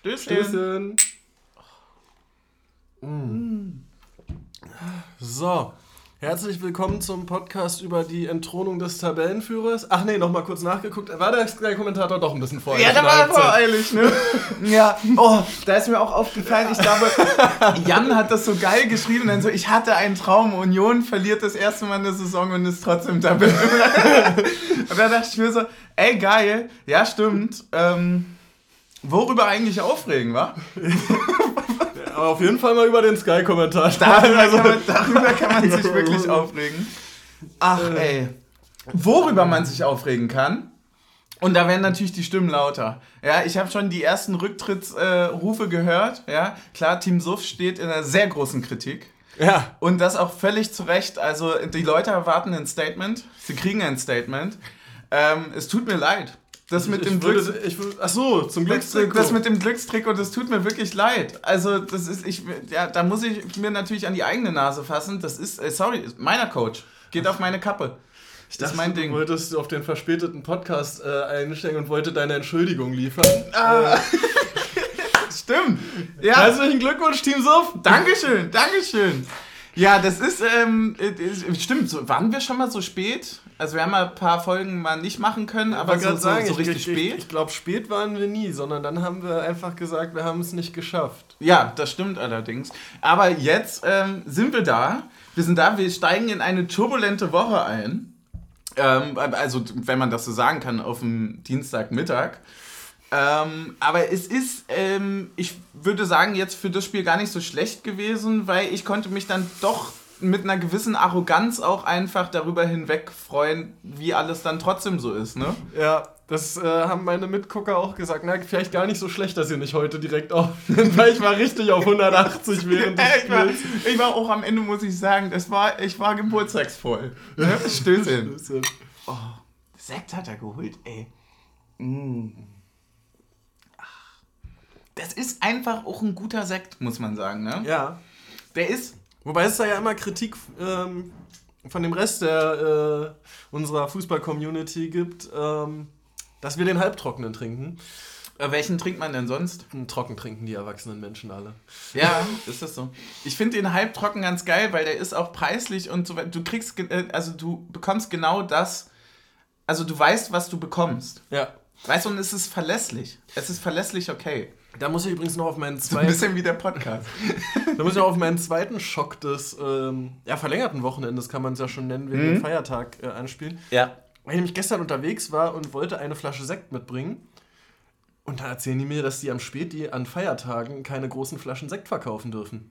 Stößchen. Stößchen. Mm. So, herzlich willkommen zum Podcast über die Entthronung des Tabellenführers. Ach nee, nochmal kurz nachgeguckt. War der Kommentator doch ein bisschen voreilig? Ja, der war voreilig, ne? ja, oh, da ist mir auch aufgefallen, ich glaube, Jan hat das so geil geschrieben, dann so, ich hatte einen Traum, Union verliert das erste Mal in der Saison und ist trotzdem Tabellenführer. und da dachte ich mir so, ey, geil, ja, stimmt, ähm, Worüber eigentlich aufregen, wa? Aber auf jeden Fall mal über den Sky-Kommentar. Darüber, also, darüber kann man sich wirklich aufregen. Ach, ey. Worüber man sich aufregen kann, und da werden natürlich die Stimmen lauter. Ja, ich habe schon die ersten Rücktrittsrufe äh, gehört. Ja, klar, Team Suff steht in einer sehr großen Kritik. Ja. Und das auch völlig zu Recht. Also die Leute erwarten ein Statement. Sie kriegen ein Statement. Ähm, es tut mir leid. Das mit dem Glücks würde, ich, ach so, zum Glückstrick. Das mit dem Glückstrick und das tut mir wirklich leid. Also das ist ich ja, da muss ich mir natürlich an die eigene Nase fassen. Das ist äh, sorry, meiner Coach geht auf meine Kappe. Ich dachte, das ist mein Ding. du wolltest auf den verspäteten Podcast äh, einsteigen und wollte deine Entschuldigung liefern. Ah. Stimmt. Ja. Herzlichen Glückwunsch, Team Suff. Dankeschön, Dankeschön. Ja, das ist, ähm, äh, stimmt, so, waren wir schon mal so spät? Also wir haben mal ein paar Folgen mal nicht machen können, aber so, sagen, so, so richtig ich, spät. Ich, ich glaube, spät waren wir nie, sondern dann haben wir einfach gesagt, wir haben es nicht geschafft. Ja, das stimmt allerdings. Aber jetzt ähm, sind wir da. Wir sind da, wir steigen in eine turbulente Woche ein. Ähm, also, wenn man das so sagen kann, auf dem Dienstagmittag. Ähm, aber es ist, ähm, ich würde sagen, jetzt für das Spiel gar nicht so schlecht gewesen, weil ich konnte mich dann doch mit einer gewissen Arroganz auch einfach darüber hinweg freuen, wie alles dann trotzdem so ist, ne? Ja, das äh, haben meine Mitgucker auch gesagt. Na, vielleicht gar nicht so schlecht, dass ihr nicht heute direkt aufnimmt, weil ich war richtig auf 180 während des ich, war, ich war auch am Ende, muss ich sagen, das war, ich war geburtstagsvoll. Ne? Stößchen. Stößchen. Oh, Sekt hat er geholt, ey. Mm. Das ist einfach auch ein guter Sekt, muss man sagen, ne? Ja. Der ist Wobei es da ja immer Kritik ähm, von dem Rest der, äh, unserer Fußball-Community gibt, ähm, dass wir den halbtrockenen trinken. Äh, welchen trinkt man denn sonst? Trocken trinken die erwachsenen Menschen alle. Ja, ist das so. Ich finde den halbtrocken ganz geil, weil der ist auch preislich und so weiter. Du kriegst, äh, also du bekommst genau das, also du weißt, was du bekommst. Ja. Weißt du, und es ist verlässlich. Es ist verlässlich okay. Da muss ich übrigens noch auf meinen zweiten. Ein bisschen wie der Podcast. da muss ich noch auf meinen zweiten Schock des ähm, ja, verlängerten Wochenendes, kann man es ja schon nennen, wegen mhm. dem Feiertag äh, anspielen. Ja. Weil ich nämlich gestern unterwegs war und wollte eine Flasche Sekt mitbringen. Und da erzählen die mir, dass die am Späti an Feiertagen keine großen Flaschen Sekt verkaufen dürfen.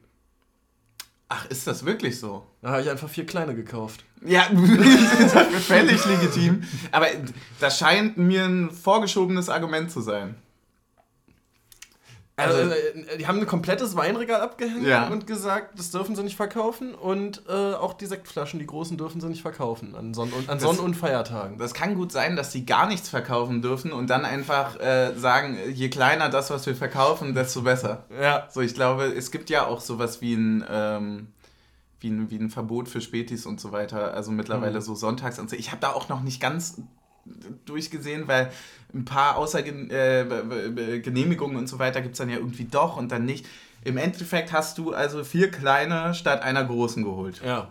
Ach, ist das wirklich so? Da habe ich einfach vier kleine gekauft. Ja, völlig legitim. Aber das scheint mir ein vorgeschobenes Argument zu sein. Also, also äh, die haben ein komplettes Weinregal abgehängt ja. und gesagt, das dürfen sie nicht verkaufen und äh, auch die Sektflaschen, die großen, dürfen sie nicht verkaufen an, Sonn und, an Sonn- und Feiertagen. Das kann gut sein, dass sie gar nichts verkaufen dürfen und dann einfach äh, sagen, je kleiner das, was wir verkaufen, desto besser. Ja. So, ich glaube, es gibt ja auch sowas wie ein, ähm, wie ein, wie ein Verbot für Spätis und so weiter. Also mittlerweile mhm. so sonntags und so. Ich habe da auch noch nicht ganz durchgesehen, weil ein paar Außergenehmigungen äh, und so weiter gibt es dann ja irgendwie doch und dann nicht. Im Endeffekt hast du also vier kleine statt einer großen geholt. Ja.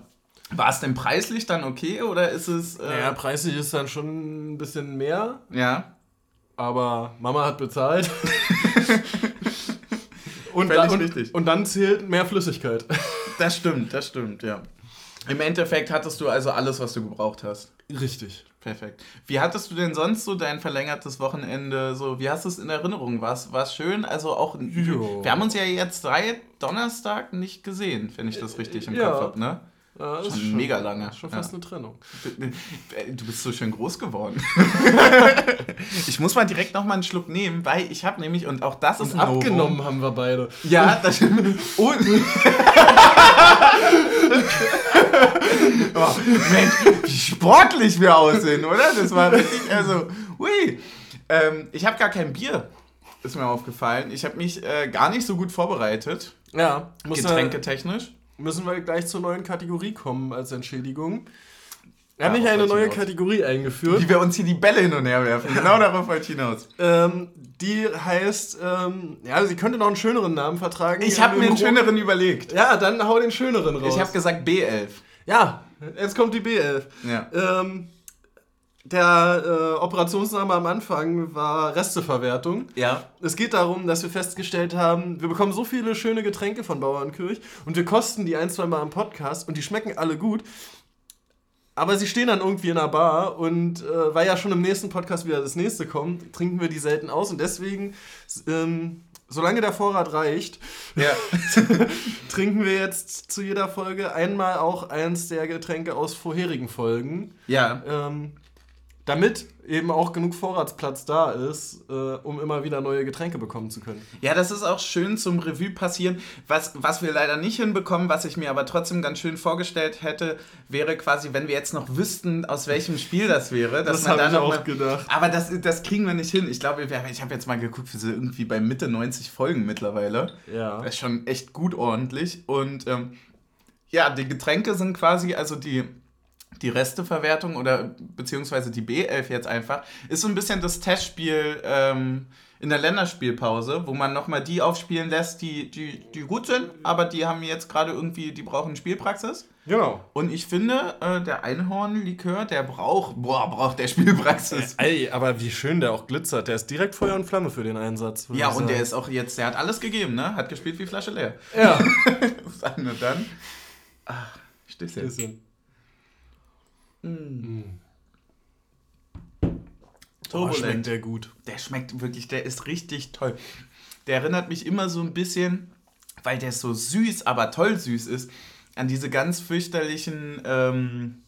War es denn preislich dann okay oder ist es. Äh ja, preislich ist dann schon ein bisschen mehr. Ja. Aber Mama hat bezahlt. und, dann, und, und dann zählt mehr Flüssigkeit. Das stimmt, das stimmt, ja. Im Endeffekt hattest du also alles, was du gebraucht hast. Richtig. Perfekt. Wie hattest du denn sonst so dein verlängertes Wochenende? So, wie hast du es in Erinnerung? War es schön? Also auch. Jo. Wir haben uns ja jetzt drei Donnerstag nicht gesehen, wenn ich das richtig im ja. Kopf habe, ne? Ja, schon, schon mega lange. Schon fast ja. eine Trennung. Du bist so schön groß geworden. ich muss mal direkt noch mal einen Schluck nehmen, weil ich habe nämlich, und auch das ist ein abgenommen Novum. haben wir beide. Ja, das und oh, Mensch, wie sportlich wir aussehen, oder? Das war richtig, also, hui. Ähm, ich habe gar kein Bier, ist mir aufgefallen. Ich habe mich äh, gar nicht so gut vorbereitet. Ja. Getränketechnisch müssen wir gleich zur neuen Kategorie kommen als Entschädigung. Wir haben nicht eine neue. Kategorie eingeführt. Wie wir uns hier die Bälle hin und her werfen. Genau darauf wollte ich hinaus. Ähm, die heißt, ähm, ja, sie könnte noch einen schöneren Namen vertragen. Ich habe mir einen schöneren überlegt. Ja, dann hau den schöneren raus. Ich habe gesagt B11. Ja, jetzt kommt die B11. Ja. Ähm, der äh, Operationsname am Anfang war Resteverwertung. Ja. Es geht darum, dass wir festgestellt haben, wir bekommen so viele schöne Getränke von Bauernkirch und wir kosten die ein, zwei Mal am Podcast und die schmecken alle gut. Aber sie stehen dann irgendwie in einer Bar und äh, weil ja schon im nächsten Podcast wieder das nächste kommt, trinken wir die selten aus und deswegen, ähm, solange der Vorrat reicht, ja. trinken wir jetzt zu jeder Folge einmal auch eins der Getränke aus vorherigen Folgen. Ja. Ähm, damit eben auch genug Vorratsplatz da ist, äh, um immer wieder neue Getränke bekommen zu können. Ja, das ist auch schön zum Revue passieren. Was, was wir leider nicht hinbekommen, was ich mir aber trotzdem ganz schön vorgestellt hätte, wäre quasi, wenn wir jetzt noch wüssten, aus welchem Spiel das wäre. das habe ich auch mal, gedacht. Aber das, das kriegen wir nicht hin. Ich glaube, ich habe jetzt mal geguckt, wir sind irgendwie bei Mitte 90 Folgen mittlerweile. Ja. Das ist schon echt gut ordentlich. Und ähm, ja, die Getränke sind quasi, also die die Resteverwertung oder beziehungsweise die B11 jetzt einfach, ist so ein bisschen das Testspiel ähm, in der Länderspielpause, wo man nochmal die aufspielen lässt, die, die, die gut sind, aber die haben jetzt gerade irgendwie, die brauchen Spielpraxis. Genau. Und ich finde, äh, der Einhornlikör, der braucht, boah, braucht der Spielpraxis. Ey, aber wie schön der auch glitzert. Der ist direkt Feuer und Flamme für den Einsatz. Ja, und der ist auch jetzt, der hat alles gegeben, ne? Hat gespielt wie Flasche leer. Ja. Sagen wir dann. Ach, Stößchen. Stößchen. Mm. Oh, schmeckt der gut. Der schmeckt wirklich, der ist richtig toll. Der erinnert mich immer so ein bisschen, weil der so süß, aber toll süß ist, an diese ganz fürchterlichen, ähm,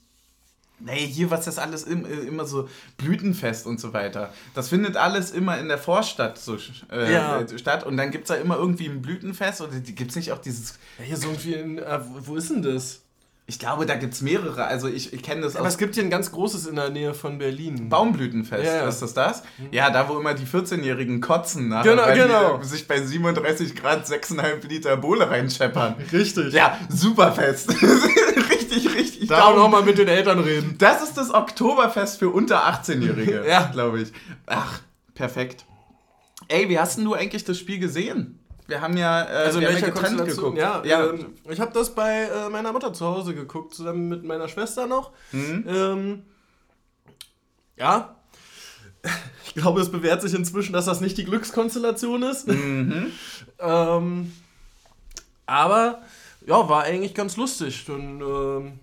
nee, hier, was das alles im, äh, immer so Blütenfest und so weiter. Das findet alles immer in der Vorstadt so äh, ja. statt. Und dann gibt es da immer irgendwie ein Blütenfest oder gibt es nicht auch dieses. Ja, hier so irgendwie in, äh, wo ist denn das? Ich glaube, da gibt es mehrere. Also ich, ich kenne das Aber es gibt hier ein ganz großes in der Nähe von Berlin. Baumblütenfest, ja, ja. ist das das? Mhm. Ja, da wo immer die 14-Jährigen kotzen, nachher, genau, weil genau. die sich bei 37 Grad 6,5 Liter Bohle reinscheppern. Richtig. Ja, super fest. richtig, richtig. Da auch nochmal mit den Eltern reden. Das ist das Oktoberfest für unter 18-Jährige, ja. glaube ich. Ach, perfekt. Ey, wie hast denn du eigentlich das Spiel gesehen? Wir haben ja äh, also wir haben ja getrennt geguckt. Ja, ja. Ähm, ich habe das bei äh, meiner Mutter zu Hause geguckt, zusammen mit meiner Schwester noch. Mhm. Ähm, ja. Ich glaube, es bewährt sich inzwischen, dass das nicht die Glückskonstellation ist. Mhm. ähm, aber ja, war eigentlich ganz lustig. Und, ähm,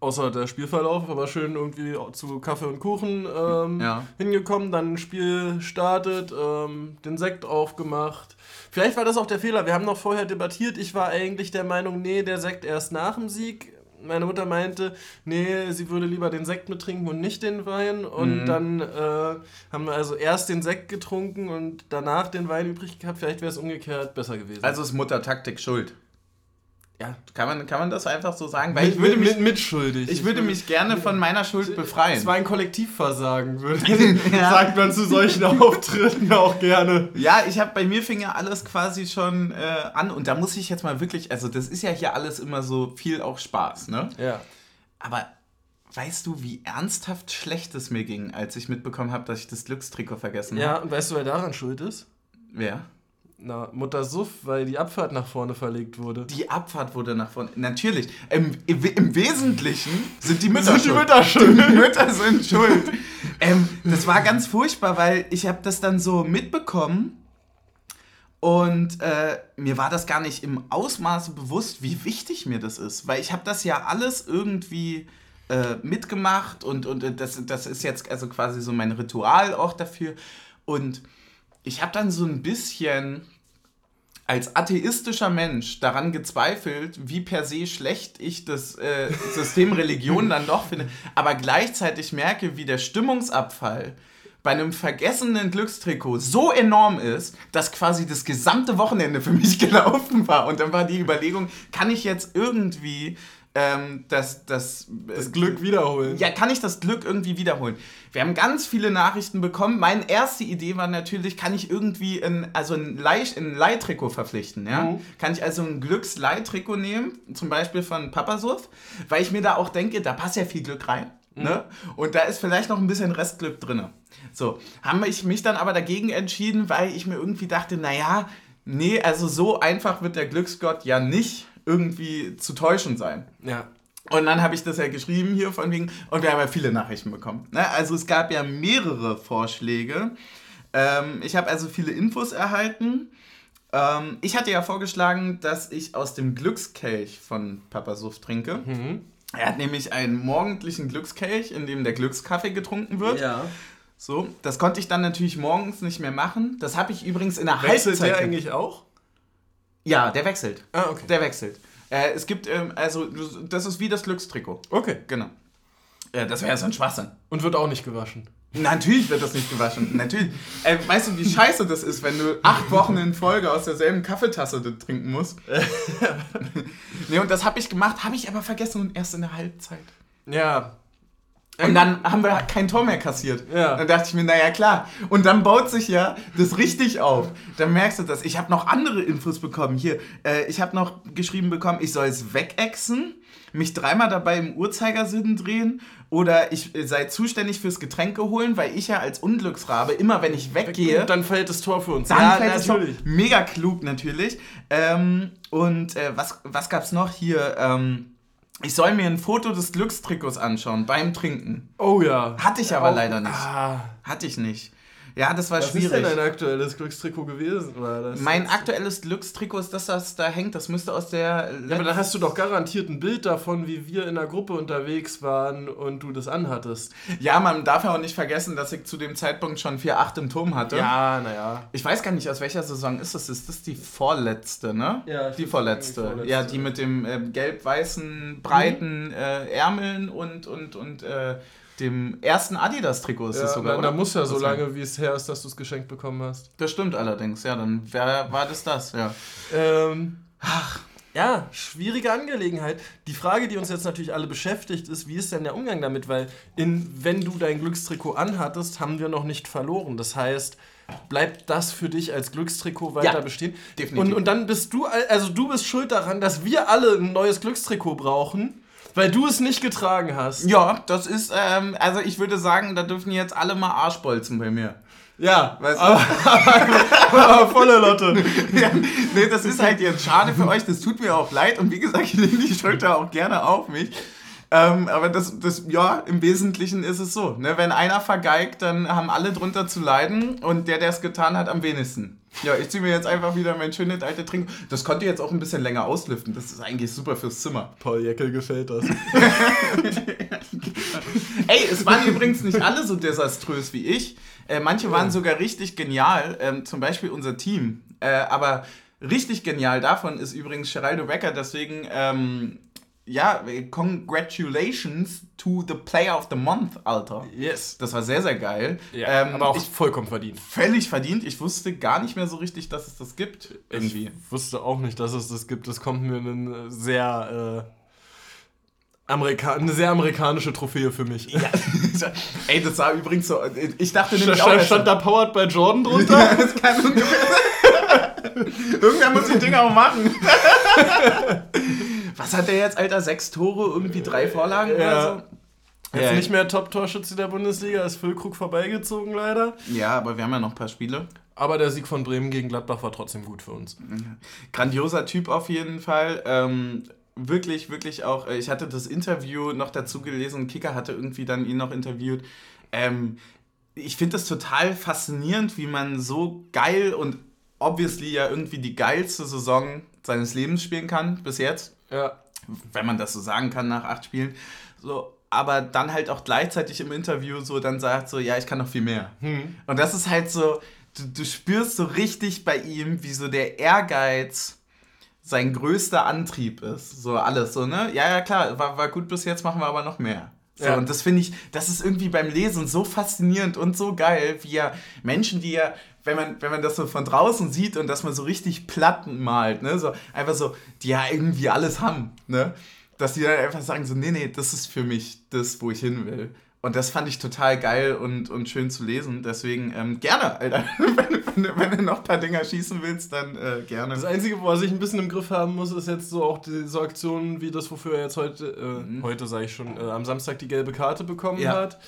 außer der Spielverlauf, aber schön irgendwie zu Kaffee und Kuchen ähm, ja. hingekommen, dann ein Spiel startet, ähm, den Sekt aufgemacht. Vielleicht war das auch der Fehler. Wir haben noch vorher debattiert. Ich war eigentlich der Meinung, nee, der Sekt erst nach dem Sieg. Meine Mutter meinte, nee, sie würde lieber den Sekt mittrinken und nicht den Wein. Und mhm. dann äh, haben wir also erst den Sekt getrunken und danach den Wein übrig gehabt. Vielleicht wäre es umgekehrt besser gewesen. Also ist Mutter Taktik schuld. Ja. Kann man, kann man das einfach so sagen? Weil mit, ich würde mich, mit, mitschuldig. Ich würde mich gerne von meiner Schuld befreien. Es war ein Kollektivversagen, würde ja. sagt man zu solchen Auftritten auch gerne. Ja, ich habe bei mir fing ja alles quasi schon äh, an und da muss ich jetzt mal wirklich, also das ist ja hier alles immer so viel auch Spaß, ne? Ja. Aber weißt du, wie ernsthaft schlecht es mir ging, als ich mitbekommen habe, dass ich das Glückstrikot vergessen habe? Ja, und weißt du, wer daran schuld ist? Wer? Na, Mutter Suff, weil die Abfahrt nach vorne verlegt wurde. Die Abfahrt wurde nach vorne. Natürlich. Im, im, im Wesentlichen sind die Mütter sind schuld. Die Mütter schuld. Die Mütter sind schuld. ähm, das war ganz furchtbar, weil ich habe das dann so mitbekommen und äh, mir war das gar nicht im Ausmaße bewusst, wie wichtig mir das ist. Weil ich habe das ja alles irgendwie äh, mitgemacht und, und das, das ist jetzt also quasi so mein Ritual auch dafür. Und ich habe dann so ein bisschen als atheistischer Mensch daran gezweifelt, wie per se schlecht ich das äh, System Religion dann doch finde, aber gleichzeitig merke, wie der Stimmungsabfall bei einem vergessenen Glückstrikot so enorm ist, dass quasi das gesamte Wochenende für mich gelaufen war. Und dann war die Überlegung, kann ich jetzt irgendwie ähm, das, das, das Glück wiederholen. Ja, kann ich das Glück irgendwie wiederholen? Wir haben ganz viele Nachrichten bekommen. Meine erste Idee war natürlich, kann ich irgendwie ein, also ein, Leih, ein Leihtrikot verpflichten? Ja? Mhm. Kann ich also ein Glücksleihtrikot nehmen, zum Beispiel von Papasuff, weil ich mir da auch denke, da passt ja viel Glück rein. Mhm. Ne? Und da ist vielleicht noch ein bisschen Restglück drin. So, haben ich mich dann aber dagegen entschieden, weil ich mir irgendwie dachte, naja, nee, also so einfach wird der Glücksgott ja nicht irgendwie zu täuschen sein. Ja. Und dann habe ich das ja geschrieben hier von wegen, und wir haben ja viele Nachrichten bekommen. Ne? Also es gab ja mehrere Vorschläge. Ähm, ich habe also viele Infos erhalten. Ähm, ich hatte ja vorgeschlagen, dass ich aus dem Glückskelch von Papa Suff trinke. Mhm. Er hat nämlich einen morgendlichen Glückskelch, in dem der Glückskaffee getrunken wird. Ja. So, das konnte ich dann natürlich morgens nicht mehr machen. Das habe ich übrigens in der Wechselt Halbzeit. der eigentlich auch? Ja, der wechselt. Ah, okay. Der wechselt. Äh, es gibt, ähm, also, das ist wie das Glückstrikot. Okay. Genau. Äh, das wäre ja so ein Schwachsinn. Und wird auch nicht gewaschen. Natürlich wird das nicht gewaschen. Natürlich. Äh, weißt du, wie scheiße das ist, wenn du acht Wochen in Folge aus derselben Kaffeetasse trinken musst? nee, und das habe ich gemacht, habe ich aber vergessen und erst in der Halbzeit. Ja. Und dann haben wir kein Tor mehr kassiert. Ja. Dann dachte ich mir, naja, klar. Und dann baut sich ja das richtig auf. Dann merkst du das. Ich habe noch andere Infos bekommen. Hier, äh, ich habe noch geschrieben bekommen, ich soll es wegexen, mich dreimal dabei im Uhrzeigersinn drehen oder ich äh, sei zuständig fürs Getränke holen, weil ich ja als Unglücksrabe immer, wenn ich weggehe. Dann fällt das Tor für uns. Dann ja, fällt natürlich. Das Tor. Mega klug natürlich. Ähm, und äh, was, was gab's noch hier? Ähm, ich soll mir ein Foto des Glückstrikots anschauen beim Trinken. Oh ja. Hatte ich aber Auch, leider nicht. Ah. Hatte ich nicht. Ja, das war Was schwierig. Was ist denn dein aktuelles Glückstrikot gewesen? mein aktuelles Glückstrikot ist das, das da hängt. Das müsste aus der. Ja, aber da hast du doch garantiert ein Bild davon, wie wir in der Gruppe unterwegs waren und du das anhattest. Ja, man darf ja auch nicht vergessen, dass ich zu dem Zeitpunkt schon 4-8 im Turm hatte. Ja, naja. Ich weiß gar nicht, aus welcher Saison ist das? Ist das die vorletzte, ne? Ja, die vorletzte. vorletzte. Ja, die mit dem äh, gelb-weißen, breiten mhm. äh, Ärmeln und, und, und äh, dem ersten Adidas-Trikot ist ja, es sogar. Nein, da muss ja so lange, wie es her ist, dass du es geschenkt bekommen hast. Das stimmt allerdings, ja, dann wer, war das das, ja. Ähm, ach. Ja, schwierige Angelegenheit. Die Frage, die uns jetzt natürlich alle beschäftigt, ist, wie ist denn der Umgang damit? Weil, in, wenn du dein Glückstrikot anhattest, haben wir noch nicht verloren. Das heißt, bleibt das für dich als Glückstrikot weiter ja, bestehen? Definitiv. Und, und dann bist du, also du bist schuld daran, dass wir alle ein neues Glückstrikot brauchen weil du es nicht getragen hast. Ja, das ist, ähm, also ich würde sagen, da dürfen jetzt alle mal Arschbolzen bei mir. Ja, weißt du? aber, aber volle Lotte. ja, nee, das ist halt jetzt schade für euch, das tut mir auch leid und wie gesagt, ich nehme die Schuld da auch gerne auf mich. Ähm, aber das, das, ja, im Wesentlichen ist es so. Ne? Wenn einer vergeigt, dann haben alle drunter zu leiden und der, der es getan hat, am wenigsten. Ja, ich ziehe mir jetzt einfach wieder mein schönes alte Trinken. Das konnte jetzt auch ein bisschen länger auslüften. Das ist eigentlich super fürs Zimmer. Paul Jeckel gefällt das. Ey, es waren übrigens nicht alle so desaströs wie ich. Äh, manche waren sogar richtig genial. Ähm, zum Beispiel unser Team. Äh, aber richtig genial davon ist übrigens Geraldo Becker. Deswegen ähm, ja, congratulations to the Player of the Month, Alter. Yes. Das war sehr, sehr geil. Ja, ähm, aber auch ich, vollkommen verdient. Völlig verdient. Ich wusste gar nicht mehr so richtig, dass es das gibt. Irgendwie. Ich wusste auch nicht, dass es das gibt. Das kommt mir ein sehr. Äh Amerika eine sehr amerikanische Trophäe für mich. Ja. Ey, das sah übrigens so. Ich dachte nämlich stand, auch. Stand da Powered by Jordan drunter? Ja, das kann ungefähr Irgendwer muss die Dinger auch machen. Was hat der jetzt, Alter? Sechs Tore, irgendwie drei Vorlagen ja. oder so? Jetzt ja. nicht mehr Top-Torschütze der Bundesliga, ist Füllkrug vorbeigezogen leider. Ja, aber wir haben ja noch ein paar Spiele. Aber der Sieg von Bremen gegen Gladbach war trotzdem gut für uns. Grandioser Typ auf jeden Fall. Ähm, wirklich, wirklich auch. Äh, ich hatte das Interview noch dazu gelesen. Kicker hatte irgendwie dann ihn noch interviewt. Ähm, ich finde das total faszinierend, wie man so geil und obviously ja irgendwie die geilste Saison seines Lebens spielen kann bis jetzt. Ja. Wenn man das so sagen kann nach acht Spielen. So, aber dann halt auch gleichzeitig im Interview so dann sagt so, ja, ich kann noch viel mehr. Hm. Und das ist halt so, du, du spürst so richtig bei ihm, wie so der Ehrgeiz sein größter Antrieb ist. So alles so, ne? Ja, ja, klar, war, war gut bis jetzt, machen wir aber noch mehr. So, ja. Und das finde ich, das ist irgendwie beim Lesen so faszinierend und so geil, wie ja Menschen, die ja wenn man, wenn man das so von draußen sieht und dass man so richtig Platten malt, ne, so einfach so, die ja irgendwie alles haben, ne, dass die dann einfach sagen so, nee, nee, das ist für mich das, wo ich hin will. Und das fand ich total geil und, und schön zu lesen. Deswegen ähm, gerne, Alter. wenn, wenn, wenn, du noch ein paar Dinger schießen willst, dann äh, gerne. Das Einzige, was ich ein bisschen im Griff haben muss, ist jetzt so auch diese Aktionen wie das, wofür er jetzt heute, äh, mhm. heute sage ich schon, äh, am Samstag die gelbe Karte bekommen ja. hat.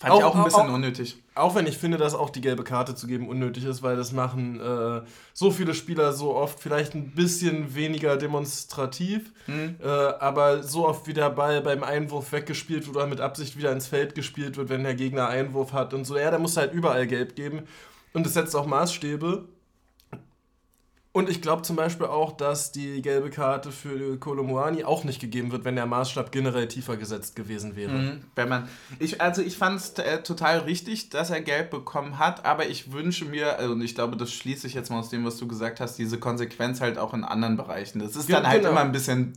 Fand auch, ich auch ein bisschen auch, unnötig. Auch wenn ich finde, dass auch die gelbe Karte zu geben unnötig ist, weil das machen äh, so viele Spieler so oft, vielleicht ein bisschen weniger demonstrativ, mhm. äh, aber so oft wie der Ball beim Einwurf weggespielt wird oder mit Absicht wieder ins Feld gespielt wird, wenn der Gegner Einwurf hat und so. Ja, da muss halt überall gelb geben. Und es setzt auch Maßstäbe. Und ich glaube zum Beispiel auch, dass die gelbe Karte für Kolomuani auch nicht gegeben wird, wenn der Maßstab generell tiefer gesetzt gewesen wäre. Mhm, wenn man, ich, also ich fand es äh, total richtig, dass er gelb bekommen hat, aber ich wünsche mir, also und ich glaube, das schließe ich jetzt mal aus dem, was du gesagt hast, diese Konsequenz halt auch in anderen Bereichen. Das ist dann halt genau. immer ein bisschen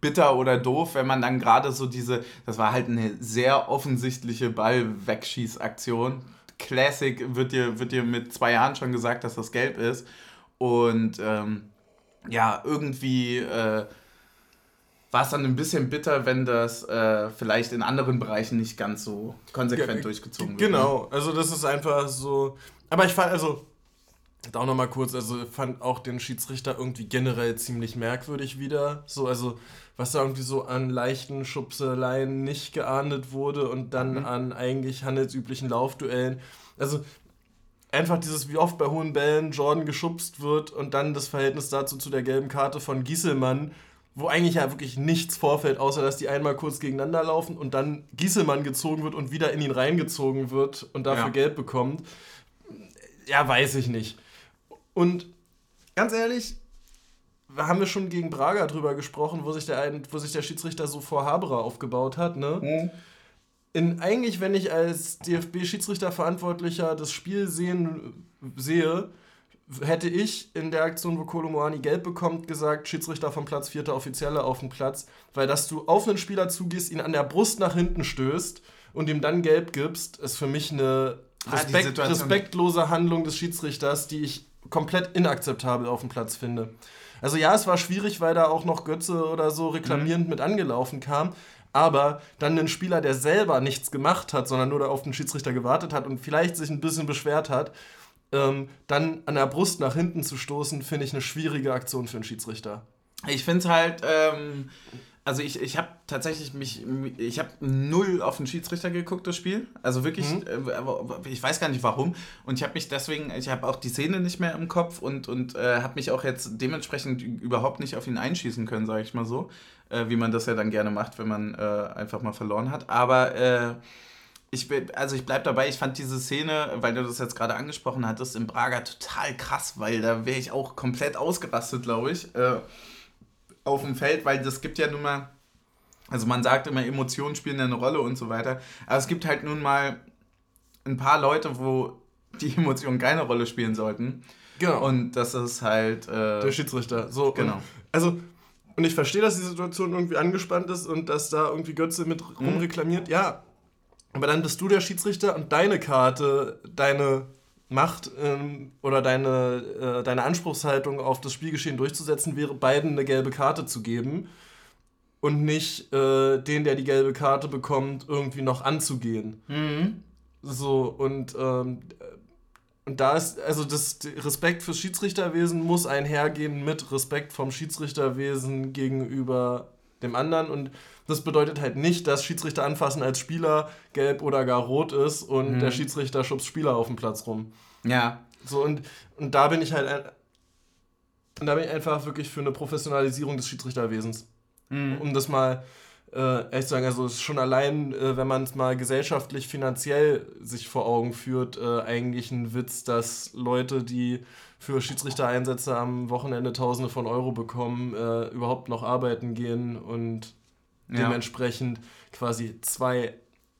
bitter oder doof, wenn man dann gerade so diese, das war halt eine sehr offensichtliche Ball-Wegschießaktion. Classic wird dir, wird dir mit zwei Jahren schon gesagt, dass das gelb ist. Und ähm, ja, irgendwie äh, war es dann ein bisschen bitter, wenn das äh, vielleicht in anderen Bereichen nicht ganz so konsequent ja, durchgezogen wird. Genau, ne? also das ist einfach so. Aber ich fand, also, auch nochmal kurz, also fand auch den Schiedsrichter irgendwie generell ziemlich merkwürdig wieder. So, also, was da irgendwie so an leichten Schubseleien nicht geahndet wurde und dann mhm. an eigentlich handelsüblichen Laufduellen. Also, einfach dieses, wie oft bei hohen Bällen Jordan geschubst wird und dann das Verhältnis dazu zu der gelben Karte von Gieselmann, wo eigentlich ja wirklich nichts vorfällt, außer dass die einmal kurz gegeneinander laufen und dann Gieselmann gezogen wird und wieder in ihn reingezogen wird und dafür ja. Gelb bekommt. Ja, weiß ich nicht. Und ganz ehrlich, haben wir schon gegen Braga drüber gesprochen, wo sich der, wo sich der Schiedsrichter so vor Haberer aufgebaut hat, ne? Mhm in, eigentlich, wenn ich als DFB-Schiedsrichterverantwortlicher das Spiel sehen, sehe, hätte ich in der Aktion, wo Kolomoani gelb bekommt, gesagt, Schiedsrichter vom Platz, vierter Offizielle auf den Platz, weil dass du auf einen Spieler zugehst, ihn an der Brust nach hinten stößt und ihm dann gelb gibst, ist für mich eine ah, Respekt, respektlose Handlung des Schiedsrichters, die ich komplett inakzeptabel auf dem Platz finde. Also ja, es war schwierig, weil da auch noch Götze oder so reklamierend mhm. mit angelaufen kam, aber dann ein Spieler, der selber nichts gemacht hat, sondern nur auf den Schiedsrichter gewartet hat und vielleicht sich ein bisschen beschwert hat, ähm, dann an der Brust nach hinten zu stoßen, finde ich eine schwierige Aktion für einen Schiedsrichter. Ich finde es halt, ähm, also ich, ich habe tatsächlich mich, ich habe null auf den Schiedsrichter geguckt, das Spiel. Also wirklich, mhm. äh, ich weiß gar nicht warum. Und ich habe mich deswegen, ich habe auch die Szene nicht mehr im Kopf und, und äh, habe mich auch jetzt dementsprechend überhaupt nicht auf ihn einschießen können, sage ich mal so äh, wie man das ja dann gerne macht, wenn man äh, einfach mal verloren hat. Aber äh, ich bin, also ich bleib dabei, ich fand diese Szene, weil du das jetzt gerade angesprochen hattest, in Braga total krass, weil da wäre ich auch komplett ausgerastet, glaube ich, äh, auf dem Feld, weil das gibt ja nun mal, also man sagt immer, Emotionen spielen eine Rolle und so weiter, aber es gibt halt nun mal ein paar Leute, wo die Emotionen keine Rolle spielen sollten. Genau. Und das ist halt. Äh, der Schiedsrichter. So, genau. Und, also und ich verstehe, dass die Situation irgendwie angespannt ist und dass da irgendwie Götze mit mhm. rumreklamiert. Ja, aber dann bist du der Schiedsrichter und deine Karte, deine Macht ähm, oder deine, äh, deine Anspruchshaltung auf das Spielgeschehen durchzusetzen, wäre beiden eine gelbe Karte zu geben und nicht äh, den, der die gelbe Karte bekommt, irgendwie noch anzugehen. Mhm. So, und ähm, und da ist, also das Respekt fürs Schiedsrichterwesen muss einhergehen mit Respekt vom Schiedsrichterwesen gegenüber dem anderen. Und das bedeutet halt nicht, dass Schiedsrichter anfassen als Spieler gelb oder gar rot ist und mhm. der Schiedsrichter schubst Spieler auf dem Platz rum. Ja. So, und, und da bin ich halt und da bin ich einfach wirklich für eine Professionalisierung des Schiedsrichterwesens. Mhm. Um das mal äh, echt sagen, also es ist schon allein, äh, wenn man es mal gesellschaftlich, finanziell sich vor Augen führt, äh, eigentlich ein Witz, dass Leute, die für Schiedsrichtereinsätze am Wochenende Tausende von Euro bekommen, äh, überhaupt noch arbeiten gehen und ja. dementsprechend quasi zwei,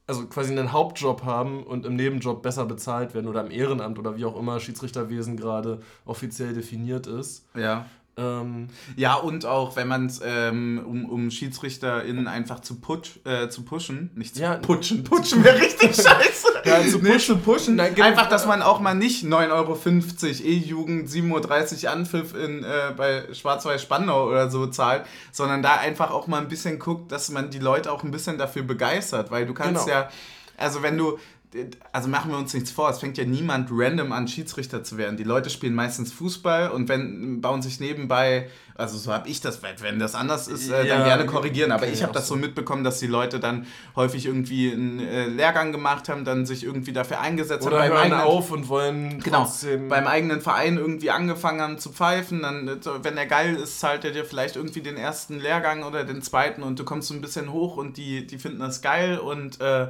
also quasi einen Hauptjob haben und im Nebenjob besser bezahlt werden oder im Ehrenamt oder wie auch immer Schiedsrichterwesen gerade offiziell definiert ist. Ja. Ähm, ja, und auch, wenn man es, ähm, um, um SchiedsrichterInnen einfach zu, putsch, äh, zu pushen, nicht zu ja, putschen, putschen wäre richtig scheiße. ja, zu pushen, zu pushen. Nein, genau. Einfach, dass man auch mal nicht 9,50 Euro E-Jugend 7.30 Uhr Anpfiff in, äh, bei Schwarz-Weiß Spandau oder so zahlt, sondern da einfach auch mal ein bisschen guckt, dass man die Leute auch ein bisschen dafür begeistert, weil du kannst genau. ja Also wenn du, also machen wir uns nichts vor, es fängt ja niemand random an, Schiedsrichter zu werden. Die Leute spielen meistens Fußball und wenn bauen sich nebenbei, also so habe ich das, wenn das anders ist, äh, dann gerne korrigieren. Aber ich habe das so mitbekommen, dass die Leute dann häufig irgendwie einen äh, Lehrgang gemacht haben, dann sich irgendwie dafür eingesetzt Oder haben. Oder hören auf und wollen genau, beim eigenen Verein irgendwie angefangen haben zu pfeifen. Dann, wenn er geil ist, zahlt er dir vielleicht irgendwie den ersten Lehrgang oder den zweiten und du kommst so ein bisschen hoch und die, die finden das geil und äh,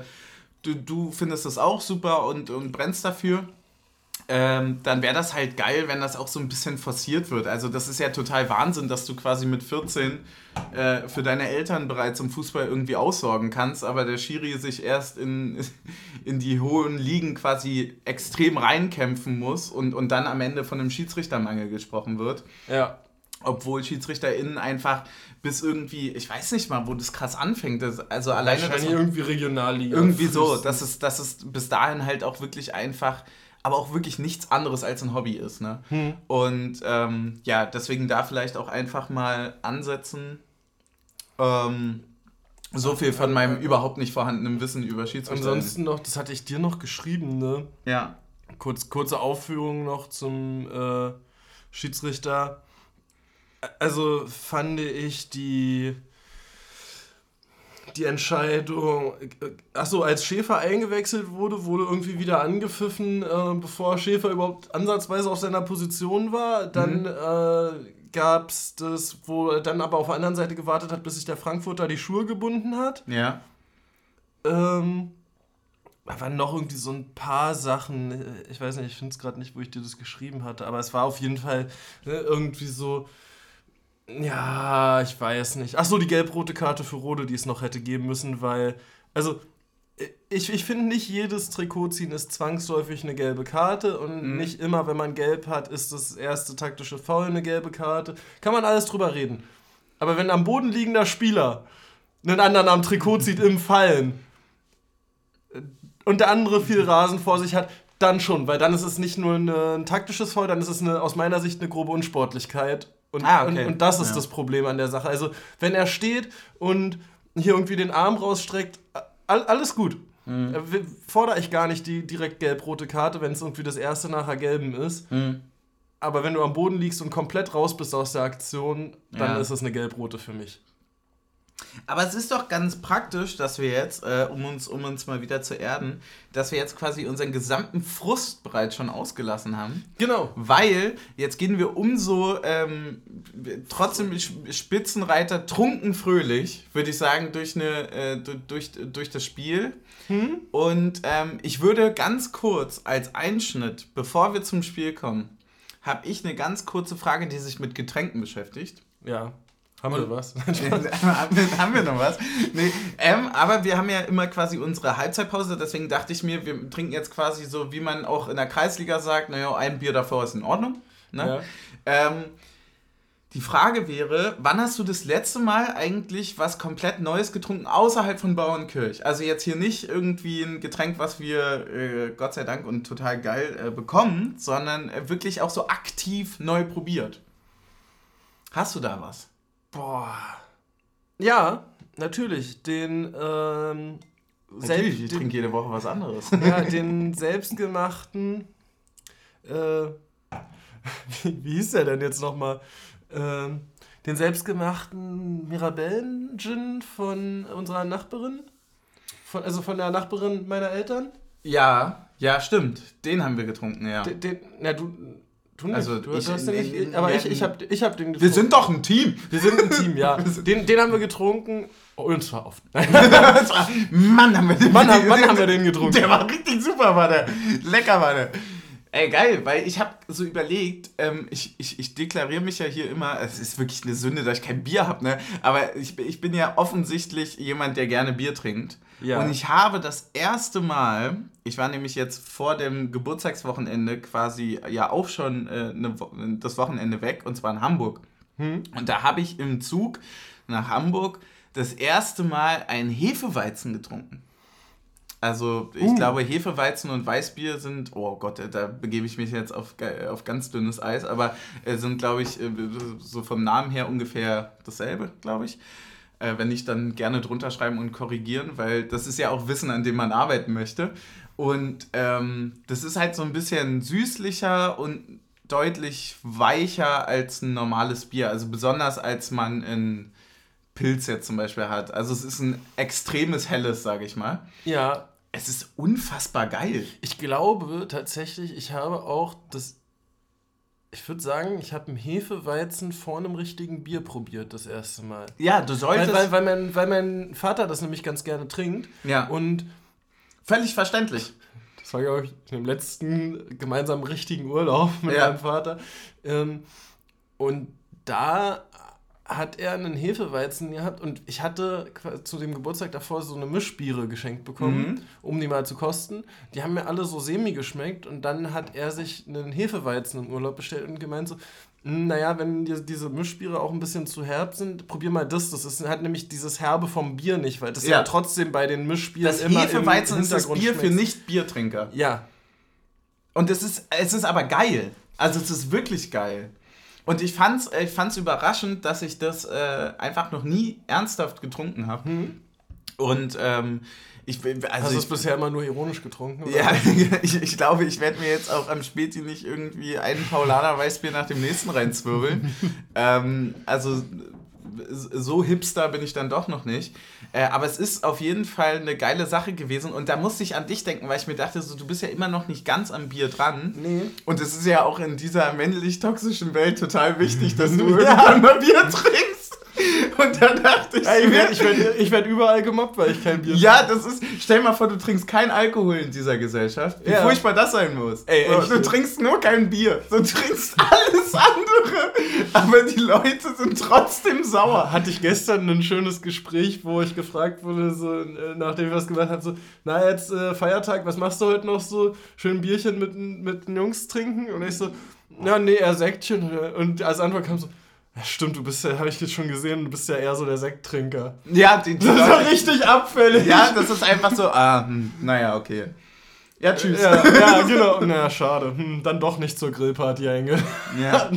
du, du findest das auch super und, und brennst dafür, ähm, dann wäre das halt geil, wenn das auch so ein bisschen forciert wird. Also das ist ja total Wahnsinn, dass du quasi mit 14 äh, für deine Eltern bereits im Fußball irgendwie aussorgen kannst, aber der Schiri sich erst in, in die hohen Ligen quasi extrem reinkämpfen muss und, und dann am Ende von einem Schiedsrichtermangel gesprochen wird. Ja. Obwohl SchiedsrichterInnen einfach bis irgendwie, ich weiß nicht mal, wo das krass anfängt. Das, also alleine. Wahrscheinlich irgendwie Regionalliga. Irgendwie so, dass es, dass es bis dahin halt auch wirklich einfach, aber auch wirklich nichts anderes als ein Hobby ist. Ne? Hm. Und ähm, ja, deswegen da vielleicht auch einfach mal ansetzen. Ähm, so viel von meinem überhaupt nicht vorhandenen Wissen über Schiedsrichter. Ansonsten noch, das hatte ich dir noch geschrieben, ne? Ja. Kurz, kurze Aufführung noch zum äh, Schiedsrichter also fand ich die die Entscheidung, achso, als Schäfer eingewechselt wurde, wurde irgendwie wieder angepfiffen, äh, bevor Schäfer überhaupt ansatzweise auf seiner Position war. Dann mhm. äh, gab es das, wo er dann aber auf der anderen Seite gewartet hat, bis sich der Frankfurter die Schuhe gebunden hat. Ja. Ähm, da waren noch irgendwie so ein paar Sachen, ich weiß nicht, ich finde es gerade nicht, wo ich dir das geschrieben hatte, aber es war auf jeden Fall ne, irgendwie so ja, ich weiß nicht. Ach so, die gelb-rote Karte für Rode, die es noch hätte geben müssen, weil. Also, ich, ich finde, nicht jedes Trikot ziehen ist zwangsläufig eine gelbe Karte und mhm. nicht immer, wenn man gelb hat, ist das erste taktische Foul eine gelbe Karte. Kann man alles drüber reden. Aber wenn am Boden liegender Spieler einen anderen am Trikot zieht im Fallen und der andere viel Rasen vor sich hat, dann schon, weil dann ist es nicht nur eine, ein taktisches Foul, dann ist es eine, aus meiner Sicht eine grobe Unsportlichkeit und, ah, okay. und, und, das ist ja. das Problem an der Sache. Also, wenn er steht und hier irgendwie den Arm rausstreckt, alles gut. Mhm. Äh, fordere ich gar nicht die direkt gelb-rote Karte, wenn es irgendwie das erste nachher gelben ist. Mhm. Aber wenn du am Boden liegst und komplett raus bist aus der Aktion, dann ja. ist es eine gelb-rote für mich. Aber es ist doch ganz praktisch, dass wir jetzt, äh, um, uns, um uns mal wieder zu erden, dass wir jetzt quasi unseren gesamten Frust bereits schon ausgelassen haben. Genau. Weil jetzt gehen wir umso ähm, trotzdem Spitzenreiter trunken fröhlich, würde ich sagen, durch, eine, äh, durch, durch das Spiel. Hm? Und ähm, ich würde ganz kurz als Einschnitt, bevor wir zum Spiel kommen, habe ich eine ganz kurze Frage, die sich mit Getränken beschäftigt. Ja. Haben wir was? haben wir noch was? Nee, ähm, aber wir haben ja immer quasi unsere Halbzeitpause, deswegen dachte ich mir, wir trinken jetzt quasi so, wie man auch in der Kreisliga sagt, naja, ein Bier davor ist in Ordnung. Ne? Ja. Ähm, die Frage wäre, wann hast du das letzte Mal eigentlich was komplett Neues getrunken, außerhalb von Bauernkirch? Also jetzt hier nicht irgendwie ein Getränk, was wir äh, Gott sei Dank und total geil äh, bekommen, sondern äh, wirklich auch so aktiv neu probiert. Hast du da was? Boah. Ja, natürlich. Den, ähm, Natürlich, ich trinke jede Woche was anderes. Ja, den selbstgemachten, äh, wie, wie hieß der denn jetzt nochmal? Ähm, den selbstgemachten Mirabellen-Gin von unserer Nachbarin? Von, also von der Nachbarin meiner Eltern? Ja, ja, stimmt. Den haben wir getrunken, ja. Den, den, na, du, Du. Also du, ich, hast den nicht. aber ich, ich habe ich hab den getrunken. Wir sind doch ein Team. Wir sind ein Team, ja. den, den haben wir getrunken. und zwar oft. Mann, haben wir den, Mann, Mann, Mann haben wir den getrunken. Der war richtig super, war der. Lecker war der. Ey, geil, weil ich habe so überlegt, ähm, ich, ich, ich deklariere mich ja hier immer, es ist wirklich eine Sünde, dass ich kein Bier habe, ne? Aber ich, ich bin ja offensichtlich jemand, der gerne Bier trinkt. Ja. Und ich habe das erste Mal, ich war nämlich jetzt vor dem Geburtstagswochenende quasi ja auch schon äh, ne, das Wochenende weg, und zwar in Hamburg. Hm. Und da habe ich im Zug nach Hamburg das erste Mal einen Hefeweizen getrunken. Also ich uh. glaube, Hefeweizen und Weißbier sind, oh Gott, da begebe ich mich jetzt auf, auf ganz dünnes Eis, aber äh, sind, glaube ich, äh, so vom Namen her ungefähr dasselbe, glaube ich. Äh, wenn nicht, dann gerne drunter schreiben und korrigieren, weil das ist ja auch Wissen, an dem man arbeiten möchte. Und ähm, das ist halt so ein bisschen süßlicher und deutlich weicher als ein normales Bier. Also besonders als man in Pilz jetzt zum Beispiel hat. Also es ist ein extremes helles, sage ich mal. Ja. Es ist unfassbar geil. Ich glaube tatsächlich, ich habe auch das ich würde sagen, ich habe einen Hefeweizen vor einem richtigen Bier probiert das erste Mal. Ja, du solltest. Weil, weil, weil, mein, weil mein Vater das nämlich ganz gerne trinkt. Ja. Und. Völlig verständlich. Das war, glaube ich, im letzten gemeinsamen richtigen Urlaub mit ja. meinem Vater. Ähm, und da hat er einen Hefeweizen gehabt und ich hatte zu dem Geburtstag davor so eine Mischbiere geschenkt bekommen, mhm. um die mal zu kosten. Die haben mir alle so semi geschmeckt und dann hat er sich einen Hefeweizen im Urlaub bestellt und gemeint so, hm, naja, wenn dir diese Mischbiere auch ein bisschen zu herb sind, probier mal das. Das ist halt nämlich dieses Herbe vom Bier nicht, weil das ja, ja trotzdem bei den Mischbieren das immer Hefeweizen ist das Bier schmeckt. für Nicht-Biertrinker. Ja. Und es ist, es ist aber geil. Also es ist wirklich geil. Und ich fand's, ich fand's überraschend, dass ich das äh, einfach noch nie ernsthaft getrunken habe. Mhm. Und ähm, ich, also Hast du es bisher immer nur ironisch getrunken? Oder? Ja, ich, ich glaube, ich werde mir jetzt auch am Späti nicht irgendwie einen Paulaner Weißbier nach dem nächsten reinzwirbeln. ähm, also so hipster bin ich dann doch noch nicht. Äh, aber es ist auf jeden Fall eine geile Sache gewesen. Und da musste ich an dich denken, weil ich mir dachte, so, du bist ja immer noch nicht ganz am Bier dran. Nee. Und es ist ja auch in dieser männlich-toxischen Welt total wichtig, dass du irgendwann mal Bier trinkst. Und dann dachte ich, ja, ich werde ich werd, ich werd überall gemobbt, weil ich kein Bier trinke. Ja, das ist. Stell mal vor, du trinkst kein Alkohol in dieser Gesellschaft. Wie ja. furchtbar das sein muss. Ey, echt, du trinkst nur kein Bier. Du trinkst alles andere. Aber die Leute sind trotzdem sauer. Hatte ich gestern ein schönes Gespräch, wo ich gefragt wurde, so, nachdem ich was gemacht habe, so, na, jetzt äh, Feiertag, was machst du heute noch so? Schön Bierchen mit, mit den Jungs trinken? Und ich so, ja, nee, eher Säckchen. Und als Antwort kam so, ja, stimmt, du bist ja, habe ich jetzt schon gesehen, du bist ja eher so der Sekttrinker. Ja, die, die das ist ja richtig abfällig. Ja, das ist einfach so, ah, hm, naja, okay. Ja, tschüss. Ja, ja genau. Na, schade. Hm, dann doch nicht zur Grillparty eingeladen. Ja.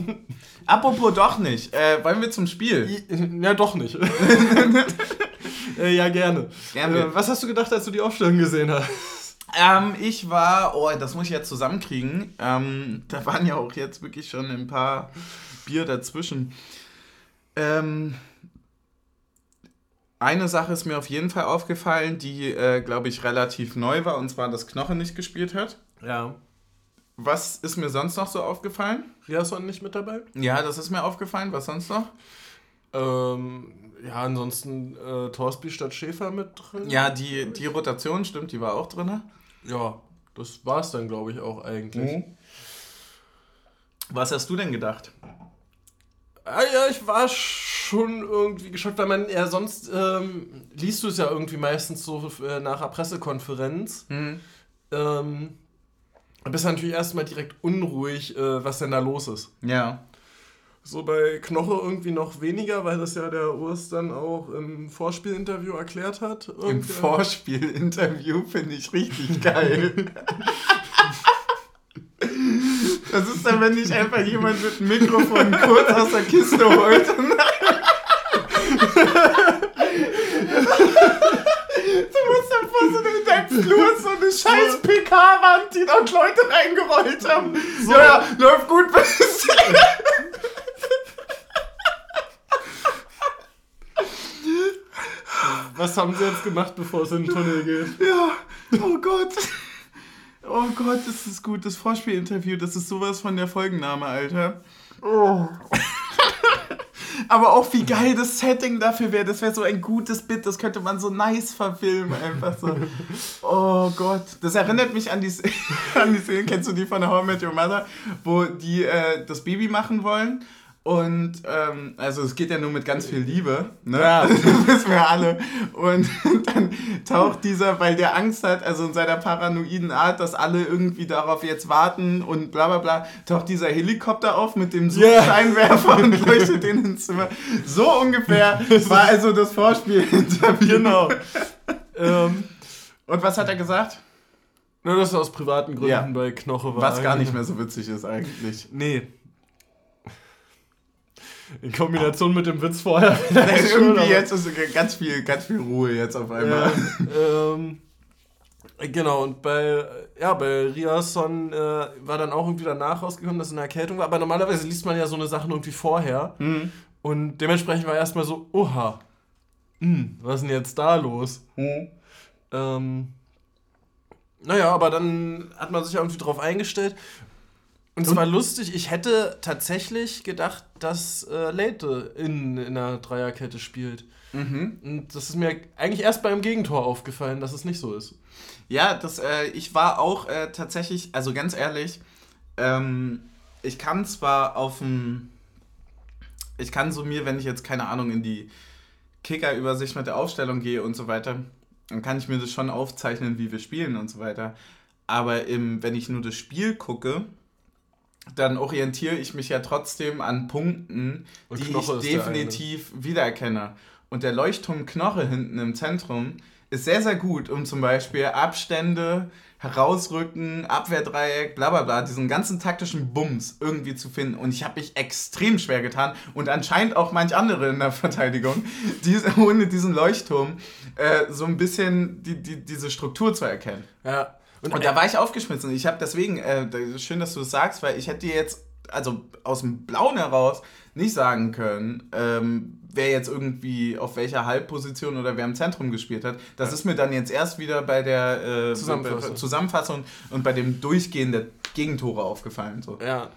Apropos doch nicht. Äh, wollen wir zum Spiel? Ja, doch nicht. äh, ja, gerne. gerne. Äh, was hast du gedacht, als du die Aufstellung gesehen hast? Ähm, ich war, oh, das muss ich jetzt zusammenkriegen. Ähm, da waren ja auch jetzt wirklich schon ein paar Bier dazwischen. Ähm, eine Sache ist mir auf jeden Fall aufgefallen, die, äh, glaube ich, relativ neu war, und zwar, dass Knoche nicht gespielt hat. Ja. Was ist mir sonst noch so aufgefallen? Riasson nicht mit dabei? Ja, das ist mir aufgefallen. Was sonst noch? Ähm, ja, ansonsten äh, Torsby statt Schäfer mit drin. Ja, die, die Rotation stimmt, die war auch drin. Ja, das war es dann, glaube ich, auch eigentlich. Mhm. Was hast du denn gedacht? Ah, ja, ich war schon irgendwie geschockt, weil man ja sonst ähm, liest du es ja irgendwie meistens so äh, nach einer Pressekonferenz. Mhm. Ähm, bist natürlich erstmal direkt unruhig, äh, was denn da los ist. Ja. So bei Knoche irgendwie noch weniger, weil das ja der Urs dann auch im Vorspielinterview erklärt hat. Im Vorspielinterview finde ich richtig geil. Das ist dann, wenn dich einfach jemand mit dem Mikrofon kurz aus der Kiste holt. du musst dann vor so in deinem Flur so eine scheiß PK-Wand, die dort Leute reingerollt haben. So. Ja, ja, läuft gut bis. Was haben sie jetzt gemacht, bevor es in den Tunnel geht? Ja, oh Gott. Oh Gott, das ist gut. Das Vorspielinterview, das ist sowas von der Folgenname, Alter. Oh. Aber auch wie geil das Setting dafür wäre. Das wäre so ein gutes Bit. Das könnte man so nice verfilmen. Einfach so. Oh Gott. Das erinnert mich an die, an die Szene. Kennst du die von How I Met Your Mother? Wo die äh, das Baby machen wollen und ähm, also es geht ja nur mit ganz viel Liebe, ne? Ja. Das wissen wir alle. Und dann taucht dieser, weil der Angst hat, also in seiner paranoiden Art, dass alle irgendwie darauf jetzt warten und bla bla bla, taucht dieser Helikopter auf mit dem Suchscheinwerfer yeah. und leuchtet den ins Zimmer. So ungefähr war also das Vorspiel-Interview. Genau. ähm, und was hat er gesagt? Nur, dass er aus privaten Gründen ja. bei Knoche war. Was gar nicht mehr so witzig ist eigentlich. Nee. In Kombination mit dem Witz vorher. irgendwie jetzt ist ganz viel, ganz viel Ruhe jetzt auf einmal. Ja, ähm, genau, und bei, ja, bei Riason äh, war dann auch irgendwie danach rausgekommen, dass es eine Erkältung war. Aber normalerweise liest man ja so eine Sachen irgendwie vorher. Mhm. Und dementsprechend war erstmal so, oha, mh, hm, was ist denn jetzt da los? Mhm. Ähm, naja, aber dann hat man sich irgendwie drauf eingestellt. Und es war lustig, ich hätte tatsächlich gedacht, dass äh, Leite in, in einer Dreierkette spielt. Mhm. Und das ist mir eigentlich erst beim Gegentor aufgefallen, dass es nicht so ist. Ja, das, äh, ich war auch äh, tatsächlich, also ganz ehrlich, ähm, ich kann zwar auf dem, ich kann so mir, wenn ich jetzt keine Ahnung in die Kicker-Übersicht mit der Aufstellung gehe und so weiter, dann kann ich mir das schon aufzeichnen, wie wir spielen und so weiter. Aber im, wenn ich nur das Spiel gucke, dann orientiere ich mich ja trotzdem an Punkten, und die Knoche ich definitiv wiedererkenne. Und der Leuchtturm Knoche hinten im Zentrum ist sehr, sehr gut, um zum Beispiel Abstände, Herausrücken, Abwehrdreieck, bla bla bla, diesen ganzen taktischen Bums irgendwie zu finden. Und ich habe mich extrem schwer getan und anscheinend auch manch andere in der Verteidigung, die, ohne diesen Leuchtturm äh, so ein bisschen die, die, diese Struktur zu erkennen. Ja, und, und da war ich aufgeschmissen. Ich habe deswegen, äh, schön, dass du es das sagst, weil ich hätte jetzt, also aus dem Blauen heraus, nicht sagen können, ähm, wer jetzt irgendwie auf welcher Halbposition oder wer im Zentrum gespielt hat. Das ja. ist mir dann jetzt erst wieder bei der äh, Zusammenfassung. Zusammenfassung. und bei dem Durchgehen der Gegentore aufgefallen. So. Ja.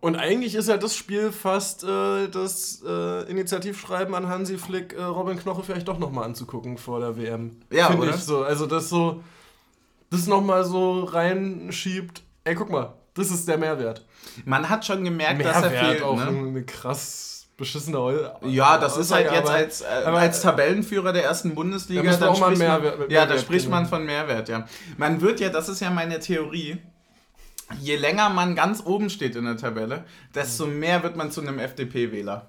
Und eigentlich ist ja das Spiel fast äh, das äh, Initiativschreiben an Hansi Flick, äh, Robin Knoche vielleicht doch nochmal anzugucken vor der WM. Ja, Find oder? Ich so. Also das so das nochmal so reinschiebt, ey, guck mal, das ist der Mehrwert. Man hat schon gemerkt, Mehrwert, dass er fehlt. auch ne? eine krass beschissene Eu Ja, das ist halt jetzt als, äh, als Tabellenführer der ersten Bundesliga. Da dann auch mal Mehrwert, man, ja, da spricht man von Mehrwert, ja. Man wird ja, das ist ja meine Theorie, je länger man ganz oben steht in der Tabelle, desto mehr wird man zu einem FDP-Wähler.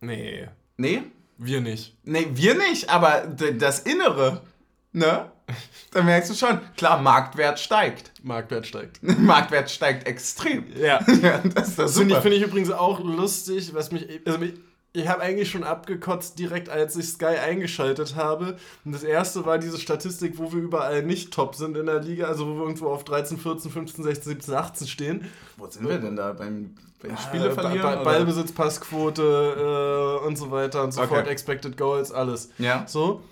Nee. Nee? Wir nicht. Nee, wir nicht, aber das Innere, ne? Da merkst du schon, klar, Marktwert steigt. Marktwert steigt. Marktwert steigt extrem. Ja. ja das ist das finde ich, find ich übrigens auch lustig, was mich, also mich, ich habe eigentlich schon abgekotzt direkt, als ich Sky eingeschaltet habe. Und das erste war diese Statistik, wo wir überall nicht top sind in der Liga, also wo wir irgendwo auf 13, 14, 15, 16, 17, 18 stehen. Wo sind wir denn da? Beim, beim Spiele verlieren? Ba Ballbesitz, Passquote äh, und so weiter und so okay. fort, Expected Goals, alles. Ja. So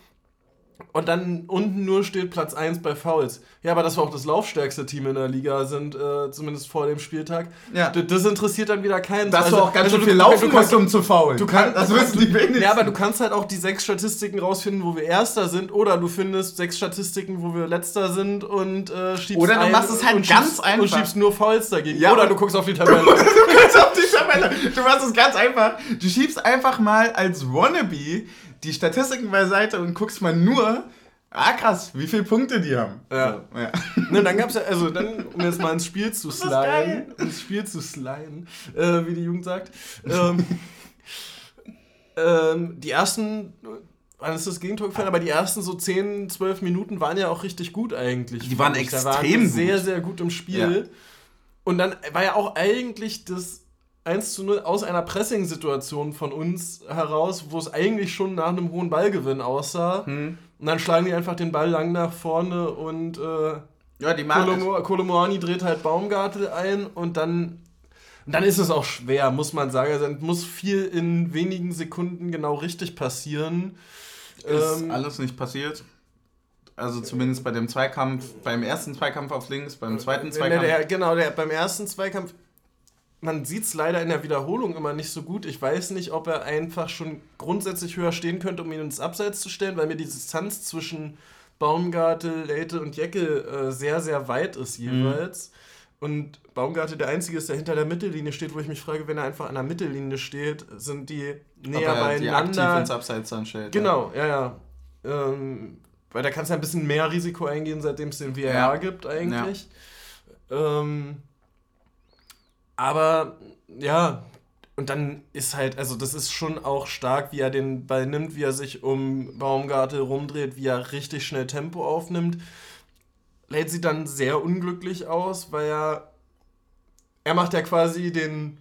und dann unten nur steht Platz 1 bei Fouls. Ja, aber dass wir auch das laufstärkste Team in der Liga sind, äh, zumindest vor dem Spieltag. Ja. Das interessiert dann wieder keinen. Dass also, du auch ganz also schön viel laufen musst, um zu faulen. Du kannst, das wissen die wenigsten. Ja, aber du kannst halt auch die sechs Statistiken rausfinden, wo wir Erster sind, oder du findest sechs Statistiken, wo wir Letzter sind und äh, schiebst Oder du machst es halt ganz schiebst, einfach. Und schiebst nur Fouls dagegen. Ja, oder du guckst auf die Tabelle. du guckst auf die Tabelle. Du machst es ganz einfach. Du schiebst einfach mal als Wannabe die Statistiken beiseite und guckst mal nur, ah krass, wie viele Punkte die haben. Ja. So, ja. Ne, dann gab's ja, also dann, um jetzt mal ins Spiel zu sliden, ins Spiel zu sliden, äh, wie die Jugend sagt. Ähm, ähm, die ersten, wann ist das Gegentor gefallen, aber die ersten so 10, 12 Minuten waren ja auch richtig gut eigentlich. Die waren extrem da waren gut. sehr, sehr gut im Spiel. Ja. Und dann war ja auch eigentlich das 1 zu 0 aus einer Pressing-Situation von uns heraus, wo es eigentlich schon nach einem hohen Ballgewinn aussah. Hm. Und dann schlagen die einfach den Ball lang nach vorne und äh, ja, die Kolomoani dreht halt Baumgartel ein und dann, dann ist es auch schwer, muss man sagen. Also muss viel in wenigen Sekunden genau richtig passieren. Ist ähm, alles nicht passiert. Also zumindest bei dem Zweikampf, beim ersten Zweikampf auf links, beim zweiten Zweikampf. Der, genau, der, beim ersten Zweikampf man sieht es leider in der Wiederholung immer nicht so gut. Ich weiß nicht, ob er einfach schon grundsätzlich höher stehen könnte, um ihn ins Abseits zu stellen, weil mir die Distanz zwischen Baumgartel, Leite und Jeckel äh, sehr, sehr weit ist mhm. jeweils. Mhm. Und Baumgartel der Einzige ist, der hinter der Mittellinie steht, wo ich mich frage, wenn er einfach an der Mittellinie steht, sind die näher beieinander. Die aktiv ins Abseits dann stellt. Genau, ja, ja. Ähm, weil da kannst du ein bisschen mehr Risiko eingehen, seitdem es den VR ja. gibt eigentlich. Ja. Ähm, aber ja, und dann ist halt, also das ist schon auch stark, wie er den Ball nimmt, wie er sich um Baumgartel rumdreht, wie er richtig schnell Tempo aufnimmt. Lädt sieht dann sehr unglücklich aus, weil er, er macht ja quasi den,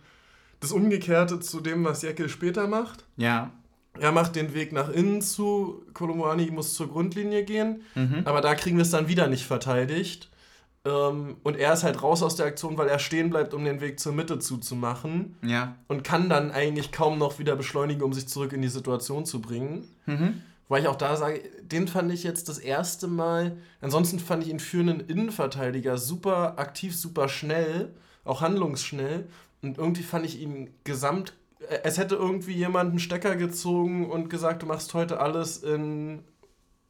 das Umgekehrte zu dem, was Jekyll später macht. Ja. Er macht den Weg nach innen zu, Kolomani muss zur Grundlinie gehen, mhm. aber da kriegen wir es dann wieder nicht verteidigt. Ähm, und er ist halt raus aus der Aktion, weil er stehen bleibt, um den Weg zur Mitte zuzumachen. Ja. Und kann dann eigentlich kaum noch wieder beschleunigen, um sich zurück in die Situation zu bringen. Mhm. Weil ich auch da sage, den fand ich jetzt das erste Mal. Ansonsten fand ich ihn für einen Innenverteidiger super aktiv, super schnell, auch handlungsschnell. Und irgendwie fand ich ihn gesamt. Äh, es hätte irgendwie jemand einen Stecker gezogen und gesagt, du machst heute alles in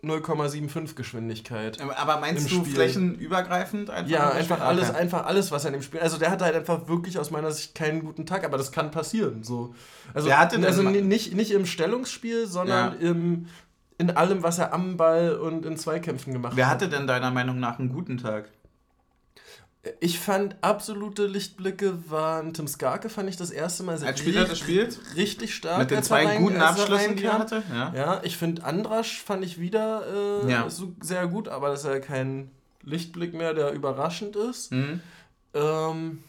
0,75 Geschwindigkeit. Aber meinst du Spiel. flächenübergreifend einfach? Ja, einfach alles, einfach alles, was er in dem Spiel. Also der hatte halt einfach wirklich aus meiner Sicht keinen guten Tag, aber das kann passieren. So. Also, also nicht, nicht im Stellungsspiel, sondern ja. im, in allem, was er am Ball und in Zweikämpfen gemacht Wer hat. Wer hatte denn deiner Meinung nach einen guten Tag? Ich fand absolute Lichtblicke waren Tim Skarke, fand ich das erste Mal sehr Als Spieler das spielt? Richtig stark. Mit den zwei rein, guten Abschlüssen, die er hatte. Ja, ja ich finde Andrasch fand ich wieder äh, ja. sehr gut, aber das ist ja kein Lichtblick mehr, der überraschend ist. Mhm. Ähm,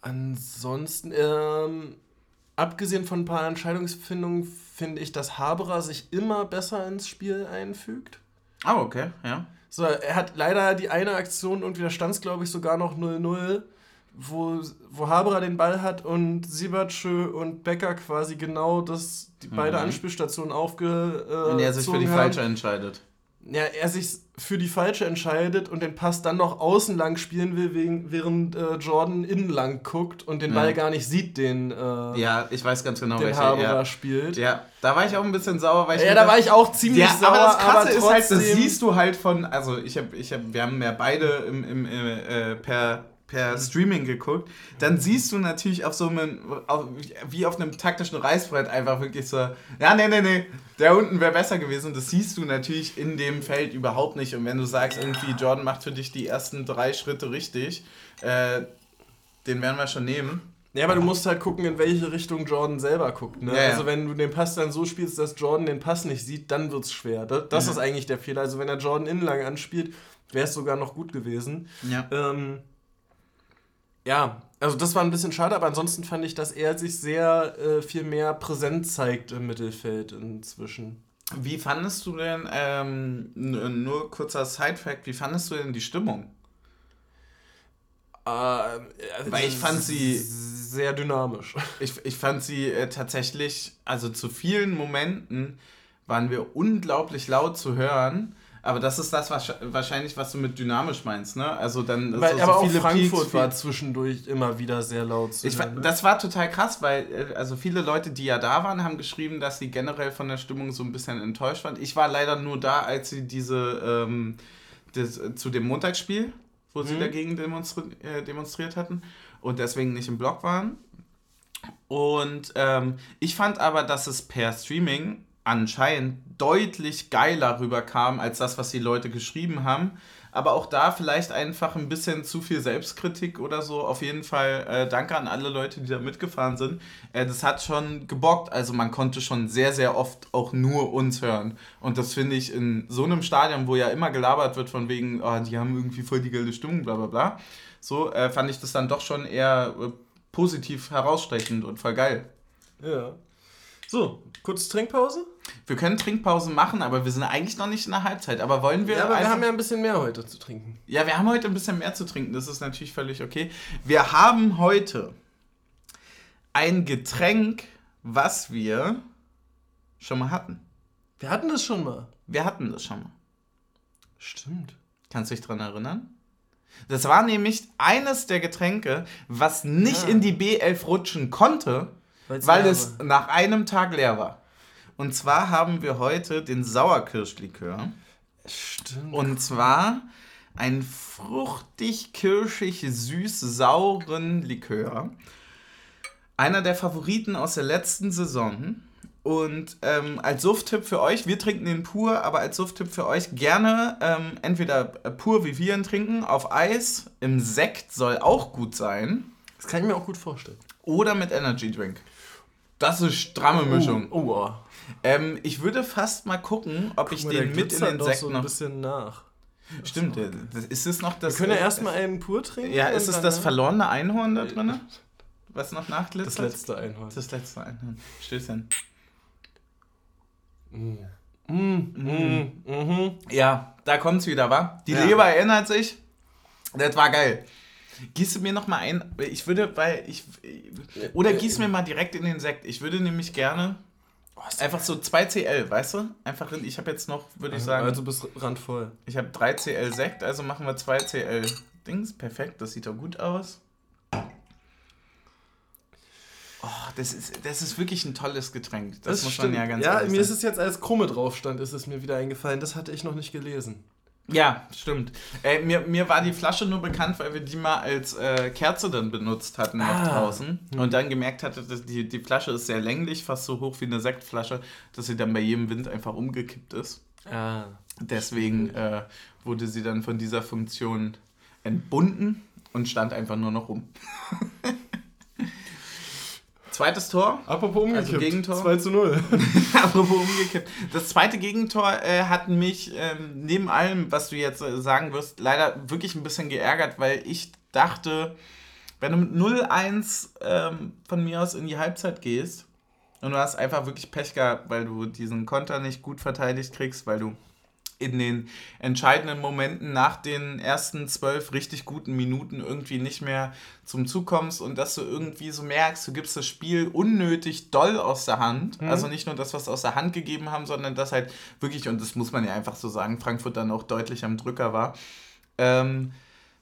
ansonsten, ähm, abgesehen von ein paar Entscheidungsfindungen, finde ich, dass Haberer sich immer besser ins Spiel einfügt. Ah, oh, okay, ja. So, er hat leider die eine Aktion irgendwie, da stand es glaube ich sogar noch 0-0, wo, wo Haberer den Ball hat und Siebertschö und Becker quasi genau das, die mhm. beide Anspielstationen aufge. Äh, und er sich für die haben. falsche entscheidet ja, er sich für die falsche entscheidet und den Pass dann noch außen lang spielen will, wegen, während äh, Jordan innen lang guckt und den Ball gar nicht sieht, den äh, Ja, ich weiß ganz genau, den welcher Haberer ja. spielt. Ja, da war ich auch ein bisschen sauer, weil ich Ja, da war ich auch ziemlich ja, sauer, aber das Krasse aber ist halt, das siehst du halt von also ich habe ich habe wir haben ja beide im, im, äh, per per Streaming geguckt, dann siehst du natürlich auf so einem, auf, wie auf einem taktischen Reißbrett einfach wirklich so, ja, nee, nee, nee, der unten wäre besser gewesen. Das siehst du natürlich in dem Feld überhaupt nicht. Und wenn du sagst, irgendwie Jordan macht für dich die ersten drei Schritte richtig, äh, den werden wir schon nehmen. Ja, aber du musst halt gucken, in welche Richtung Jordan selber guckt. Ne? Ja, also wenn du den Pass dann so spielst, dass Jordan den Pass nicht sieht, dann wird es schwer. Das, das mhm. ist eigentlich der Fehler. Also wenn er Jordan innen lang anspielt, wäre es sogar noch gut gewesen. Ja. Ähm, ja, also das war ein bisschen schade, aber ansonsten fand ich, dass er sich sehr äh, viel mehr präsent zeigt im Mittelfeld inzwischen. Wie fandest du denn, ähm, nur kurzer Side-Fact, wie fandest du denn die Stimmung? Äh, Weil ich fand sie sehr dynamisch. Ich, ich fand sie äh, tatsächlich, also zu vielen Momenten waren wir unglaublich laut zu hören. Aber das ist das wahrscheinlich, was du mit dynamisch meinst, ne? Also dann weil, so, aber so viele auch Frankfurt Peaks, war zwischendurch immer wieder sehr laut zu ich, hören, ne? Das war total krass, weil äh, also viele Leute, die ja da waren, haben geschrieben, dass sie generell von der Stimmung so ein bisschen enttäuscht waren. Ich war leider nur da, als sie diese ähm, das, zu dem Montagsspiel, wo mhm. sie dagegen demonstri äh, demonstriert hatten und deswegen nicht im Blog waren. Und ähm, ich fand aber, dass es per Streaming anscheinend deutlich geiler rüberkam als das, was die Leute geschrieben haben. Aber auch da vielleicht einfach ein bisschen zu viel Selbstkritik oder so. Auf jeden Fall äh, danke an alle Leute, die da mitgefahren sind. Äh, das hat schon gebockt. Also man konnte schon sehr, sehr oft auch nur uns hören. Und das finde ich in so einem Stadion, wo ja immer gelabert wird von wegen, oh, die haben irgendwie voll die geile Stimmung, bla bla bla. So äh, fand ich das dann doch schon eher äh, positiv herausstechend und voll geil. Ja. So, kurze Trinkpause? Wir können Trinkpause machen, aber wir sind eigentlich noch nicht in der Halbzeit. Aber wollen wir. Ja, aber wir haben ja ein bisschen mehr heute zu trinken. Ja, wir haben heute ein bisschen mehr zu trinken. Das ist natürlich völlig okay. Wir haben heute ein Getränk, was wir schon mal hatten. Wir hatten das schon mal. Wir hatten das schon mal. Stimmt. Kannst du dich daran erinnern? Das war nämlich eines der Getränke, was nicht ja. in die B11 rutschen konnte, Weil's weil es nach einem Tag leer war. Und zwar haben wir heute den Sauerkirschlikör. Stimmt. Und zwar einen fruchtig-kirschig süß-sauren Likör. Einer der Favoriten aus der letzten Saison. Und ähm, als Sufttipp für euch, wir trinken den pur, aber als Sufttipp für euch gerne ähm, entweder pur, wie wir ihn trinken, auf Eis, im Sekt soll auch gut sein. Das kann ich mir auch gut vorstellen. Oder mit Energy Drink. Das ist stramme oh, Mischung. Oh, oh. Ähm, ich würde fast mal gucken, ob Guck ich mal, den mit in den Sekt so noch. ein bisschen nach. Stimmt, ist es noch das. Wir können ja erstmal einen pur trinken. Ja, ist es das verlorene Einhorn da drin? was noch nachglitzert? Das letzte Einhorn. Das letzte Einhorn. Stößchen. Mm. Mm, mm, mhm. Ja, da kommt's wieder, wa? Die ja. Leber erinnert sich. Das war geil. Gieß mir noch mal ein, ich würde, weil ich, oder gieß mir mal direkt in den Sekt. Ich würde nämlich gerne einfach so 2 CL, weißt du? Einfach, in, ich habe jetzt noch, würde ich also, sagen. Also bist randvoll. Ich habe 3 CL Sekt, also machen wir 2 CL Dings. Perfekt, das sieht doch gut aus. Oh, das ist, das ist wirklich ein tolles Getränk. Das, das muss stimmt. man ja ganz Ja, mir sein. ist es jetzt, als Krumme drauf stand, ist es mir wieder eingefallen. Das hatte ich noch nicht gelesen. Ja, stimmt. Äh, mir, mir war die Flasche nur bekannt, weil wir die mal als äh, Kerze dann benutzt hatten ah. noch draußen. Mhm. Und dann gemerkt hatte, dass die, die Flasche ist sehr länglich, fast so hoch wie eine Sektflasche, dass sie dann bei jedem Wind einfach umgekippt ist. Ah. Deswegen äh, wurde sie dann von dieser Funktion entbunden und stand einfach nur noch rum. Zweites Tor. Apropos umgekippt. Also Gegentor. 2 zu 0. Apropos umgekippt. Das zweite Gegentor äh, hat mich ähm, neben allem, was du jetzt äh, sagen wirst, leider wirklich ein bisschen geärgert, weil ich dachte, wenn du mit 0-1 ähm, von mir aus in die Halbzeit gehst und du hast einfach wirklich Pech gehabt, weil du diesen Konter nicht gut verteidigt kriegst, weil du in den entscheidenden Momenten nach den ersten zwölf richtig guten Minuten irgendwie nicht mehr zum Zug kommst und dass du irgendwie so merkst, du gibst das Spiel unnötig doll aus der Hand. Mhm. Also nicht nur das, was sie aus der Hand gegeben haben, sondern das halt wirklich, und das muss man ja einfach so sagen, Frankfurt dann auch deutlich am Drücker war. Ähm,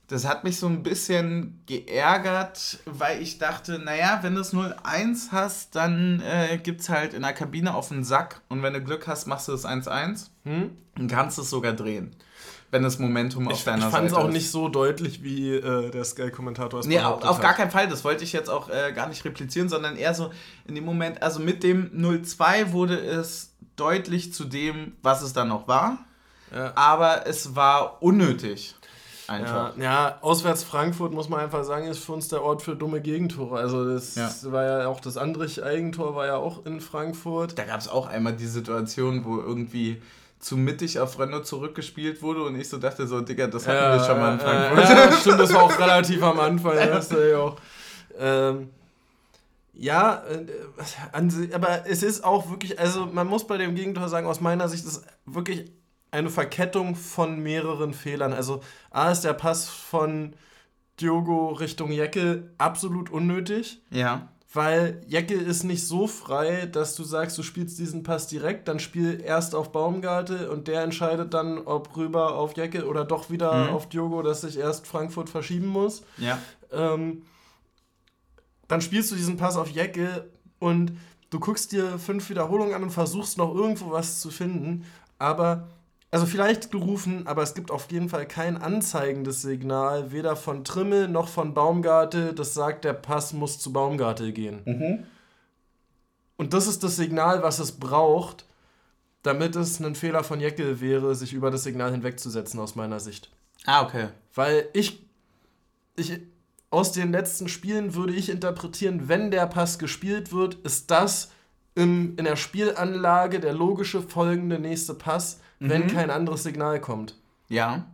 das hat mich so ein bisschen geärgert, weil ich dachte, naja, wenn du es 0-1 hast, dann äh, gibt es halt in der Kabine auf den Sack und wenn du Glück hast, machst du das 1-1 hm? und kannst es sogar drehen. Wenn das Momentum auf ich, deiner ich Seite ist. Ich fand es auch nicht so deutlich, wie äh, der Sky-Kommentator es Nee, auf, auf gar keinen Fall. Das wollte ich jetzt auch äh, gar nicht replizieren, sondern eher so in dem Moment, also mit dem 0-2 wurde es deutlich zu dem, was es dann noch war. Ja. Aber es war unnötig. Einfach. Ja, ja, auswärts Frankfurt, muss man einfach sagen, ist für uns der Ort für dumme Gegentore. Also das ja. war ja auch das Andrich-Eigentor war ja auch in Frankfurt. Da gab es auch einmal die Situation, wo irgendwie zu mittig auf Renault zurückgespielt wurde und ich so dachte so, Digga, das hatten ja, wir schon mal in Frankfurt. ja, stimmt, das war auch relativ am Anfang. Das ja auch. Ähm, ja, äh, aber es ist auch wirklich, also man muss bei dem Gegentor sagen, aus meiner Sicht ist wirklich eine Verkettung von mehreren Fehlern. Also A ist der Pass von Diogo Richtung Jecke absolut unnötig. Ja. Weil Jecke ist nicht so frei, dass du sagst, du spielst diesen Pass direkt, dann spiel erst auf Baumgarte und der entscheidet dann, ob rüber auf Jecke oder doch wieder mhm. auf Diogo, dass sich erst Frankfurt verschieben muss. Ja. Ähm, dann spielst du diesen Pass auf Jecke und du guckst dir fünf Wiederholungen an und versuchst noch irgendwo was zu finden, aber also vielleicht gerufen, aber es gibt auf jeden Fall kein anzeigendes Signal, weder von Trimmel noch von Baumgarte, das sagt, der Pass muss zu Baumgarte gehen. Mhm. Und das ist das Signal, was es braucht, damit es ein Fehler von Jeckel wäre, sich über das Signal hinwegzusetzen, aus meiner Sicht. Ah, okay. Weil ich, ich aus den letzten Spielen würde ich interpretieren, wenn der Pass gespielt wird, ist das im, in der Spielanlage der logische folgende nächste Pass mhm. wenn kein anderes Signal kommt. Ja.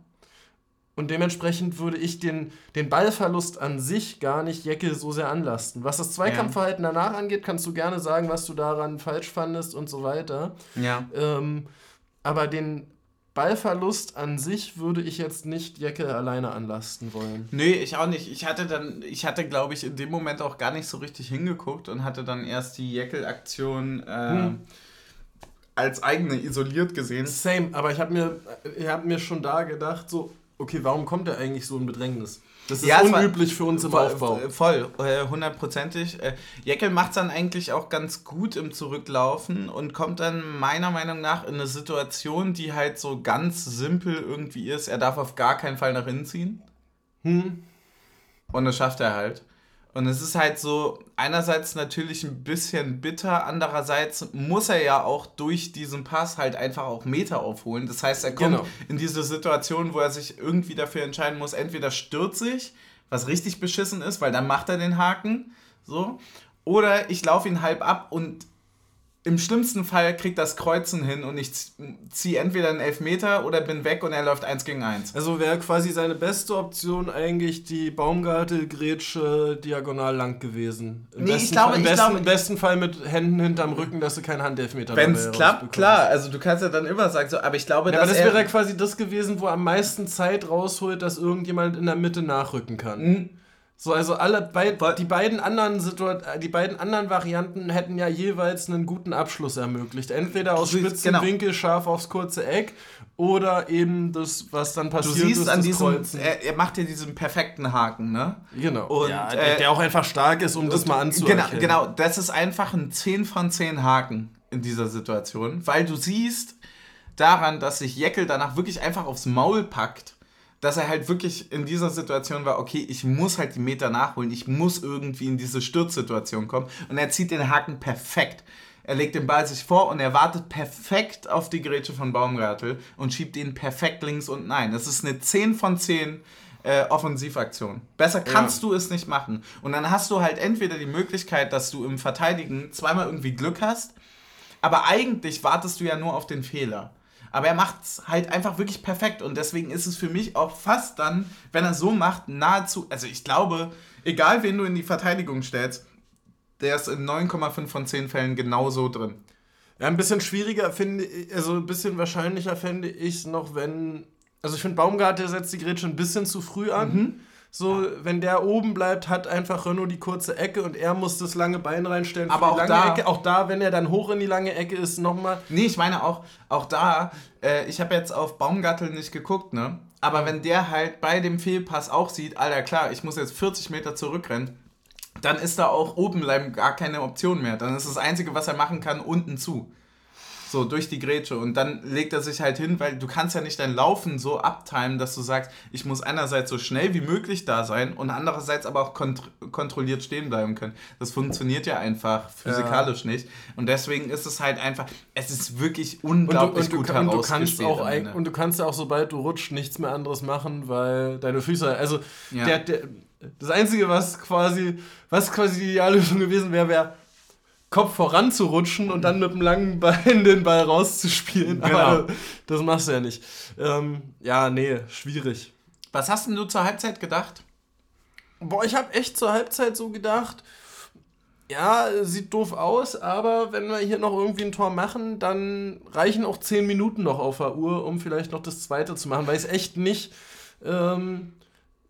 Und dementsprechend würde ich den, den Ballverlust an sich gar nicht Jecke so sehr anlasten. Was das Zweikampfverhalten ja. danach angeht, kannst du gerne sagen, was du daran falsch fandest und so weiter. Ja. Ähm, aber den Ballverlust an sich würde ich jetzt nicht Jecke alleine anlasten wollen. Nee, ich auch nicht. Ich hatte dann, ich hatte, glaube ich, in dem Moment auch gar nicht so richtig hingeguckt und hatte dann erst die Jeckel-Aktion. Äh, hm als eigene isoliert gesehen. Same, aber ich habe mir, hab mir schon da gedacht, so, okay, warum kommt er eigentlich so in Bedrängnis? Das ist ja, unüblich für uns im voll, Aufbau. Voll, äh, hundertprozentig. Äh, Jeckel macht es dann eigentlich auch ganz gut im Zurücklaufen und kommt dann meiner Meinung nach in eine Situation, die halt so ganz simpel irgendwie ist. Er darf auf gar keinen Fall nach innen ziehen. Hm. Und das schafft er halt. Und es ist halt so, einerseits natürlich ein bisschen bitter, andererseits muss er ja auch durch diesen Pass halt einfach auch Meter aufholen. Das heißt, er kommt genau. in diese Situation, wo er sich irgendwie dafür entscheiden muss, entweder stürzt sich, was richtig beschissen ist, weil dann macht er den Haken, so, oder ich laufe ihn halb ab und im schlimmsten Fall kriegt das Kreuzen hin und ich ziehe entweder einen Elfmeter oder bin weg und er läuft eins gegen eins. Also wäre quasi seine beste Option eigentlich die Baumgartel-Grätsche diagonal lang gewesen. Im nee, ich glaube, im, besten, glaube, im besten Fall mit Händen hinterm Rücken, dass du keinen Handelfmeter Wenn es klappt, klar. Also du kannst ja dann immer sagen, so, aber ich glaube, ja, dass aber das wäre quasi das gewesen, wo am meisten Zeit rausholt, dass irgendjemand in der Mitte nachrücken kann. So, also alle bei, die beiden anderen die beiden anderen Varianten hätten ja jeweils einen guten Abschluss ermöglicht. Entweder aus spitzen genau. Winkel scharf aufs kurze Eck oder eben das, was dann passiert du siehst ist, an diesem, er, er, macht ja diesen perfekten Haken, ne? Genau. Und, ja, der, der, auch einfach stark ist, um das mal anzuerkennen. Genau, genau, das ist einfach ein 10 von 10 Haken in dieser Situation, weil du siehst daran, dass sich Jeckel danach wirklich einfach aufs Maul packt dass er halt wirklich in dieser Situation war, okay, ich muss halt die Meter nachholen, ich muss irgendwie in diese Sturzsituation kommen. Und er zieht den Haken perfekt. Er legt den Ball sich vor und er wartet perfekt auf die Grätsche von Baumgartel und schiebt ihn perfekt links und nein. Das ist eine 10 von 10 äh, Offensivaktion. Besser kannst ja. du es nicht machen. Und dann hast du halt entweder die Möglichkeit, dass du im Verteidigen zweimal irgendwie Glück hast, aber eigentlich wartest du ja nur auf den Fehler. Aber er macht es halt einfach wirklich perfekt und deswegen ist es für mich auch fast dann, wenn er so macht, nahezu, also ich glaube, egal wen du in die Verteidigung stellst, der ist in 9,5 von 10 Fällen genauso drin. Ja, ein bisschen schwieriger finde ich, also ein bisschen wahrscheinlicher fände ich es noch, wenn, also ich finde Baumgart, der setzt die Grätsche ein bisschen zu früh an. Mhm. So, wenn der oben bleibt, hat einfach Renault die kurze Ecke und er muss das lange Bein reinstellen. Aber auch da, Ecke. Auch da, wenn er dann hoch in die lange Ecke ist, nochmal. Nee, ich meine auch, auch da, äh, ich habe jetzt auf Baumgattel nicht geguckt, ne? Aber wenn der halt bei dem Fehlpass auch sieht, Alter, klar, ich muss jetzt 40 Meter zurückrennen, dann ist da auch oben bleiben gar keine Option mehr. Dann ist das Einzige, was er machen kann, unten zu. So, durch die Grätsche. Und dann legt er sich halt hin, weil du kannst ja nicht dein Laufen so abtimen, dass du sagst, ich muss einerseits so schnell wie möglich da sein und andererseits aber auch kont kontrolliert stehen bleiben können. Das funktioniert ja einfach physikalisch ja. nicht. Und deswegen ist es halt einfach, es ist wirklich unglaublich und du, und gut und du kannst auch Und du kannst ja auch, sobald du rutschst, nichts mehr anderes machen, weil deine Füße, also ja. der, der, das Einzige, was quasi, was quasi die Ideallösung gewesen wäre, wäre Kopf voranzurutschen und dann mit dem langen Bein den Ball rauszuspielen. Genau. Aber das machst du ja nicht. Ähm, ja, nee, schwierig. Was hast denn du zur Halbzeit gedacht? Boah, ich habe echt zur Halbzeit so gedacht, ja, sieht doof aus, aber wenn wir hier noch irgendwie ein Tor machen, dann reichen auch 10 Minuten noch auf der Uhr, um vielleicht noch das zweite zu machen, weil ich es echt nicht ähm,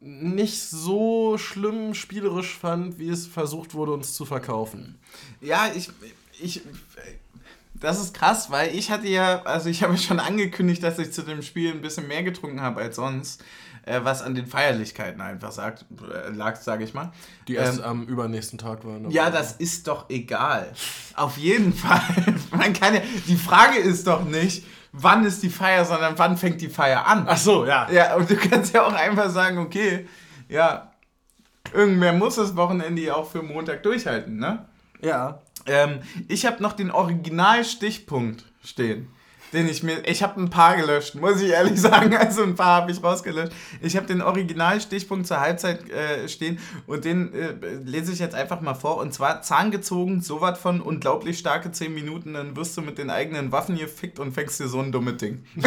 nicht so schlimm spielerisch fand, wie es versucht wurde, uns zu verkaufen. Ja, ich, ich, das ist krass, weil ich hatte ja, also ich habe schon angekündigt, dass ich zu dem Spiel ein bisschen mehr getrunken habe als sonst, äh, was an den Feierlichkeiten einfach sagt, äh, lag, sage ich mal. Die erst ähm, am übernächsten Tag waren. Ja, das ist doch egal. Auf jeden Fall. Man kann ja, die Frage ist doch nicht, wann ist die Feier, sondern wann fängt die Feier an. Ach so, ja. Ja, und du kannst ja auch einfach sagen, okay, ja, irgendwer muss das Wochenende auch für Montag durchhalten, ne? Ja. Ähm, ich habe noch den Originalstichpunkt stehen den ich mir. Ich habe ein paar gelöscht, muss ich ehrlich sagen. Also ein paar habe ich rausgelöscht. Ich habe den Originalstichpunkt zur Halbzeit äh, stehen und den äh, lese ich jetzt einfach mal vor. Und zwar zahngezogen, so was von unglaublich starke 10 Minuten, dann wirst du mit den eigenen Waffen gefickt und fängst dir so ein dummes Ding. und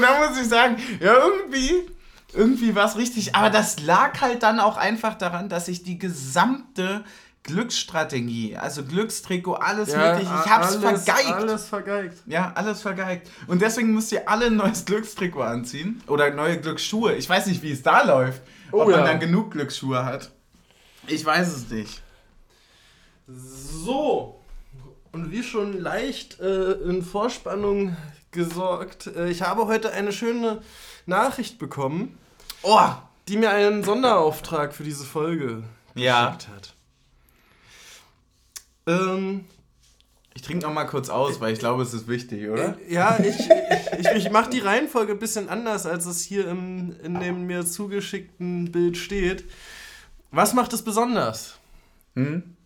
da muss ich sagen, ja, irgendwie irgendwie war es richtig. Aber das lag halt dann auch einfach daran, dass ich die gesamte Glücksstrategie, also Glückstrikot, alles ja, mögliche. Ich hab's alles, vergeigt. Alles vergeigt. Ja, alles vergeigt. Und deswegen müsst ihr alle ein neues Glückstrikot anziehen. Oder neue Glücksschuhe. Ich weiß nicht, wie es da läuft. Oh, ob man dann genug Glücksschuhe hat. Ich weiß es nicht. So. Und wie schon leicht äh, in Vorspannung gesorgt, äh, ich habe heute eine schöne Nachricht bekommen. Oh! Die mir einen Sonderauftrag für diese Folge ja. geschickt hat. Ähm, ich trinke noch mal kurz aus, weil ich glaube, es ist wichtig, oder? Äh, ja, ich, ich, ich, ich mache die Reihenfolge ein bisschen anders, als es hier im, in dem mir zugeschickten Bild steht. Was macht es besonders? Hm?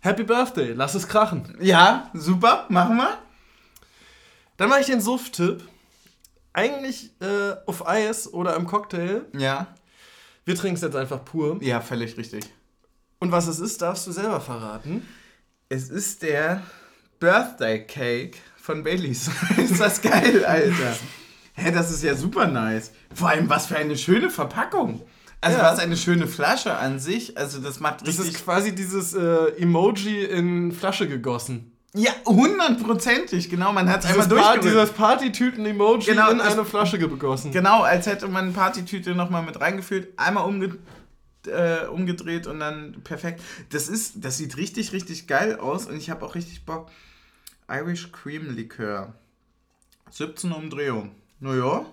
Happy Birthday, lass es krachen. Ja, super, machen wir. Dann mache ich den Suft-Tipp. Eigentlich äh, auf Eis oder im Cocktail. Ja. Wir trinken es jetzt einfach pur. Ja, völlig richtig. Und was es ist, darfst du selber verraten. Es ist der Birthday Cake von Baileys. ist das geil, Alter. Hä, das ist ja super nice. Vor allem, was für eine schöne Verpackung. Also, ja. was eine schöne Flasche an sich. Also, das macht richtig. Das ist quasi dieses äh, Emoji in Flasche gegossen. Ja, hundertprozentig, genau. Man hat es einmal durchgerührt. Dieses Partytüten-Emoji genau, in eine Flasche gegossen. Genau, als hätte man Partytüte nochmal mit reingefüllt, einmal umge äh, umgedreht und dann perfekt. Das ist, das sieht richtig, richtig geil aus und ich habe auch richtig Bock. Irish Cream Likör. 17 Umdrehungen. Naja,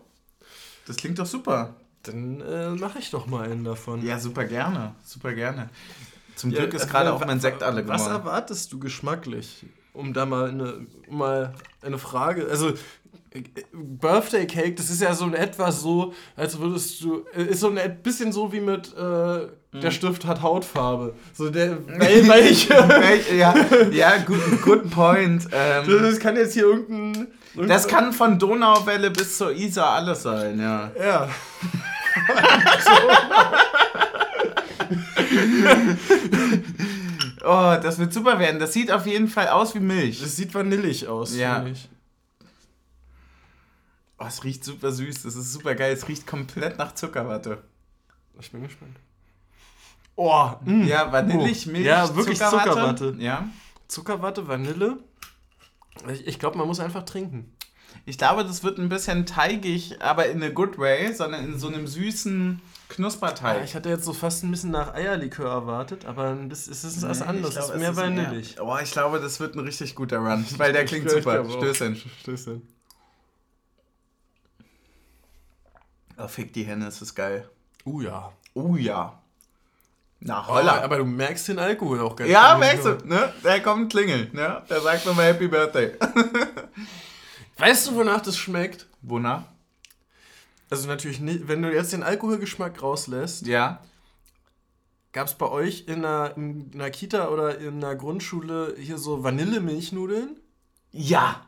das klingt doch super. Dann äh, mache ich doch mal einen davon. Ja, super gerne. Super gerne. Zum ja, Glück ist gerade auch mein Sekt alle geworden. Was erwartest du geschmacklich? Um da mal eine, mal eine Frage. Also, Birthday Cake, das ist ja so in etwa so, als würdest du. Ist so ein bisschen so wie mit. Äh, der mhm. Stift hat Hautfarbe. So der welche. ja, ja, good, good point. Ähm, das kann jetzt hier irgendein. irgendein das kann von Donauwelle bis zur Isar alles sein, ja. Ja. oh, das wird super werden. Das sieht auf jeden Fall aus wie Milch. Das sieht vanillig aus, ja. Ich. Oh, es riecht super süß. Das ist super geil. Es riecht komplett nach Zuckerwatte. Ich bin gespannt. Oh, mh. ja, vanillig, oh. Milch, Ja, wirklich Zuckerwatte. Zuckerwatte. Ja. Zuckerwatte, Vanille. Ich, ich glaube, man muss einfach trinken. Ich glaube, das wird ein bisschen teigig, aber in a good way, sondern in so einem süßen Knusperteig. Ja, ich hatte jetzt so fast ein bisschen nach Eierlikör erwartet, aber es ist was anderes. es ist mehr vanillig. Oh, ich glaube, das wird ein richtig guter Run, weil der klingt super. Stößchen. Stößchen. Oh, fick die Henne, es ist geil. Uh ja. Uh ja. Na holla. Oh, aber du merkst den Alkohol auch ganz Ja, merkst du, ne? Der kommt Klingel, ne? Der sagt nochmal Happy Birthday. weißt du, wonach das schmeckt? Wonach? Also natürlich nicht, wenn du jetzt den Alkoholgeschmack rauslässt. Ja. Gab es bei euch in einer, in einer Kita oder in einer Grundschule hier so Vanillemilchnudeln? Ja.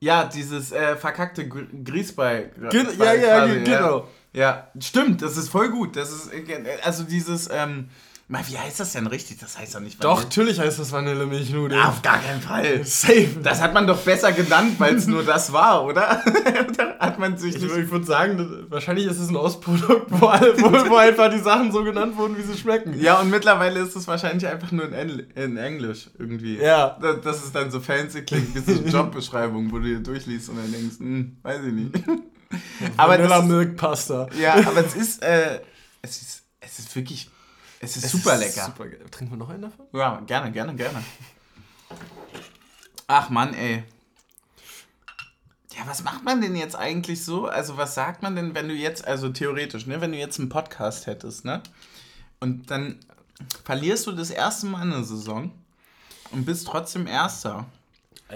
Ja, dieses äh, verkackte Grießbrei. Gen ja, ja, genau. Ja. ja, stimmt, das ist voll gut. Das ist, äh, also dieses, ähm, Mal, wie heißt das denn richtig? Das heißt doch nicht Vanille. Doch, natürlich heißt das Vanillemilchnudeln. Auf gar keinen Fall. Safe. Das hat man doch besser genannt, weil es nur das war, oder? da hat man sich ich, ich würde sagen, wahrscheinlich ist es ein Ostprodukt, wo, alle, wo, wo, einfach die Sachen so genannt wurden, wie sie schmecken. Ja, und mittlerweile ist es wahrscheinlich einfach nur in, Engl in Englisch irgendwie. Ja. Das, das ist dann so fancy klingt, wie so eine Jobbeschreibung, wo du dir durchliest und dann denkst, hm, weiß ich nicht. aber Vanilla Milk Pasta. Ja, aber es ist, äh, es ist, es ist wirklich es ist es super ist lecker. Super Trinken wir noch einen davon? Ja, gerne, gerne, gerne. Ach Mann, ey. Ja, was macht man denn jetzt eigentlich so? Also, was sagt man denn, wenn du jetzt, also theoretisch, ne, wenn du jetzt einen Podcast hättest, ne? Und dann verlierst du das erste Mal eine Saison und bist trotzdem Erster.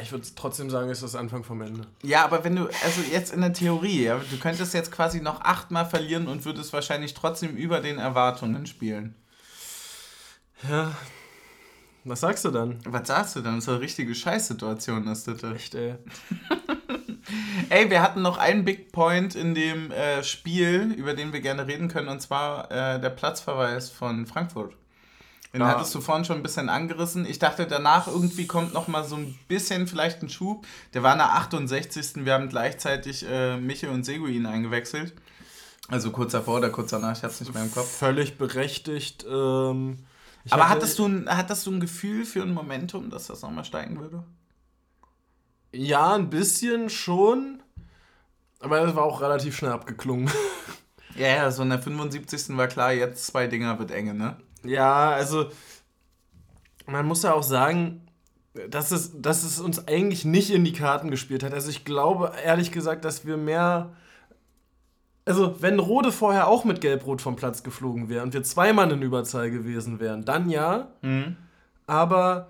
Ich würde trotzdem sagen, es ist das Anfang vom Ende. Ja, aber wenn du, also jetzt in der Theorie, ja, du könntest jetzt quasi noch achtmal verlieren und würdest wahrscheinlich trotzdem über den Erwartungen spielen. Ja. Was sagst du dann? Was sagst du dann? Das ist eine richtige Scheißsituation, ist das. Echt, ey. ey, wir hatten noch einen Big Point in dem äh, Spiel, über den wir gerne reden können, und zwar äh, der Platzverweis von Frankfurt. Den ja. hattest du vorhin schon ein bisschen angerissen. Ich dachte, danach irgendwie kommt noch mal so ein bisschen vielleicht ein Schub. Der war in der 68. Wir haben gleichzeitig äh, Michel und Seguin eingewechselt. Also kurz davor oder kurz danach, ich hab's nicht mehr im Kopf. Völlig berechtigt. Ähm ich Aber hattest du, ein, hattest du ein Gefühl für ein Momentum, dass das nochmal steigen würde? Ja, ein bisschen schon. Aber es war auch relativ schnell abgeklungen. Ja, ja, so in der 75. war klar, jetzt zwei Dinger wird enge, ne? Ja, also man muss ja auch sagen, dass es, dass es uns eigentlich nicht in die Karten gespielt hat. Also ich glaube ehrlich gesagt, dass wir mehr also, wenn Rode vorher auch mit Gelb-Rot vom Platz geflogen wäre und wir zweimal in Überzahl gewesen wären, dann ja. Mhm. Aber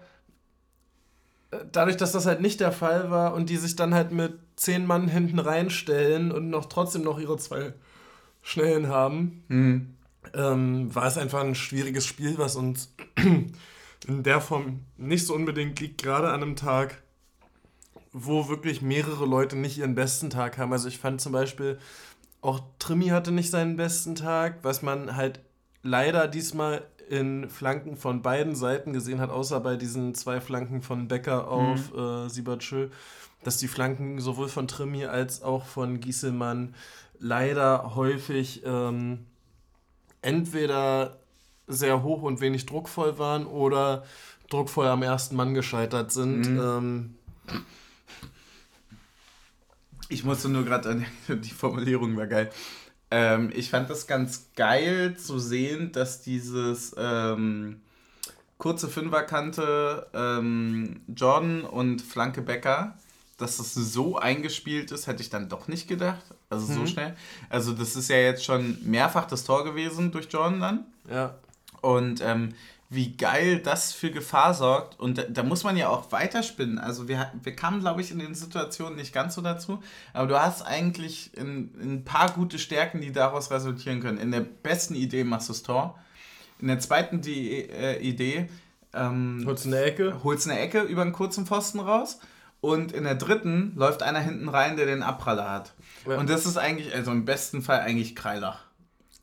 äh, dadurch, dass das halt nicht der Fall war und die sich dann halt mit zehn Mann hinten reinstellen und noch trotzdem noch ihre zwei Schnellen haben, mhm. ähm, war es einfach ein schwieriges Spiel, was uns in der Form nicht so unbedingt liegt, gerade an einem Tag, wo wirklich mehrere Leute nicht ihren besten Tag haben. Also ich fand zum Beispiel, auch Trimi hatte nicht seinen besten Tag, was man halt leider diesmal in Flanken von beiden Seiten gesehen hat, außer bei diesen zwei Flanken von Becker auf mhm. äh, Siebertschö, dass die Flanken sowohl von Trimi als auch von Gieselmann leider häufig ähm, entweder sehr hoch und wenig druckvoll waren oder druckvoll am ersten Mann gescheitert sind. Mhm. Ähm, ich musste nur gerade, die Formulierung war geil. Ähm, ich fand das ganz geil zu sehen, dass dieses ähm, kurze Fünferkante ähm, Jordan und Flanke Becker, dass das so eingespielt ist, hätte ich dann doch nicht gedacht. Also mhm. so schnell. Also das ist ja jetzt schon mehrfach das Tor gewesen durch Jordan dann. Ja. Und ähm, wie geil das für Gefahr sorgt. Und da, da, muss man ja auch weiterspinnen. Also wir, wir kamen, glaube ich, in den Situationen nicht ganz so dazu. Aber du hast eigentlich ein, ein paar gute Stärken, die daraus resultieren können. In der besten Idee machst du das Tor. In der zweiten die, äh, Idee ähm, holst eine Ecke. Holst eine Ecke über einen kurzen Pfosten raus. Und in der dritten läuft einer hinten rein, der den Abpraller hat. Ja. Und das ist eigentlich, also im besten Fall eigentlich Kreilach.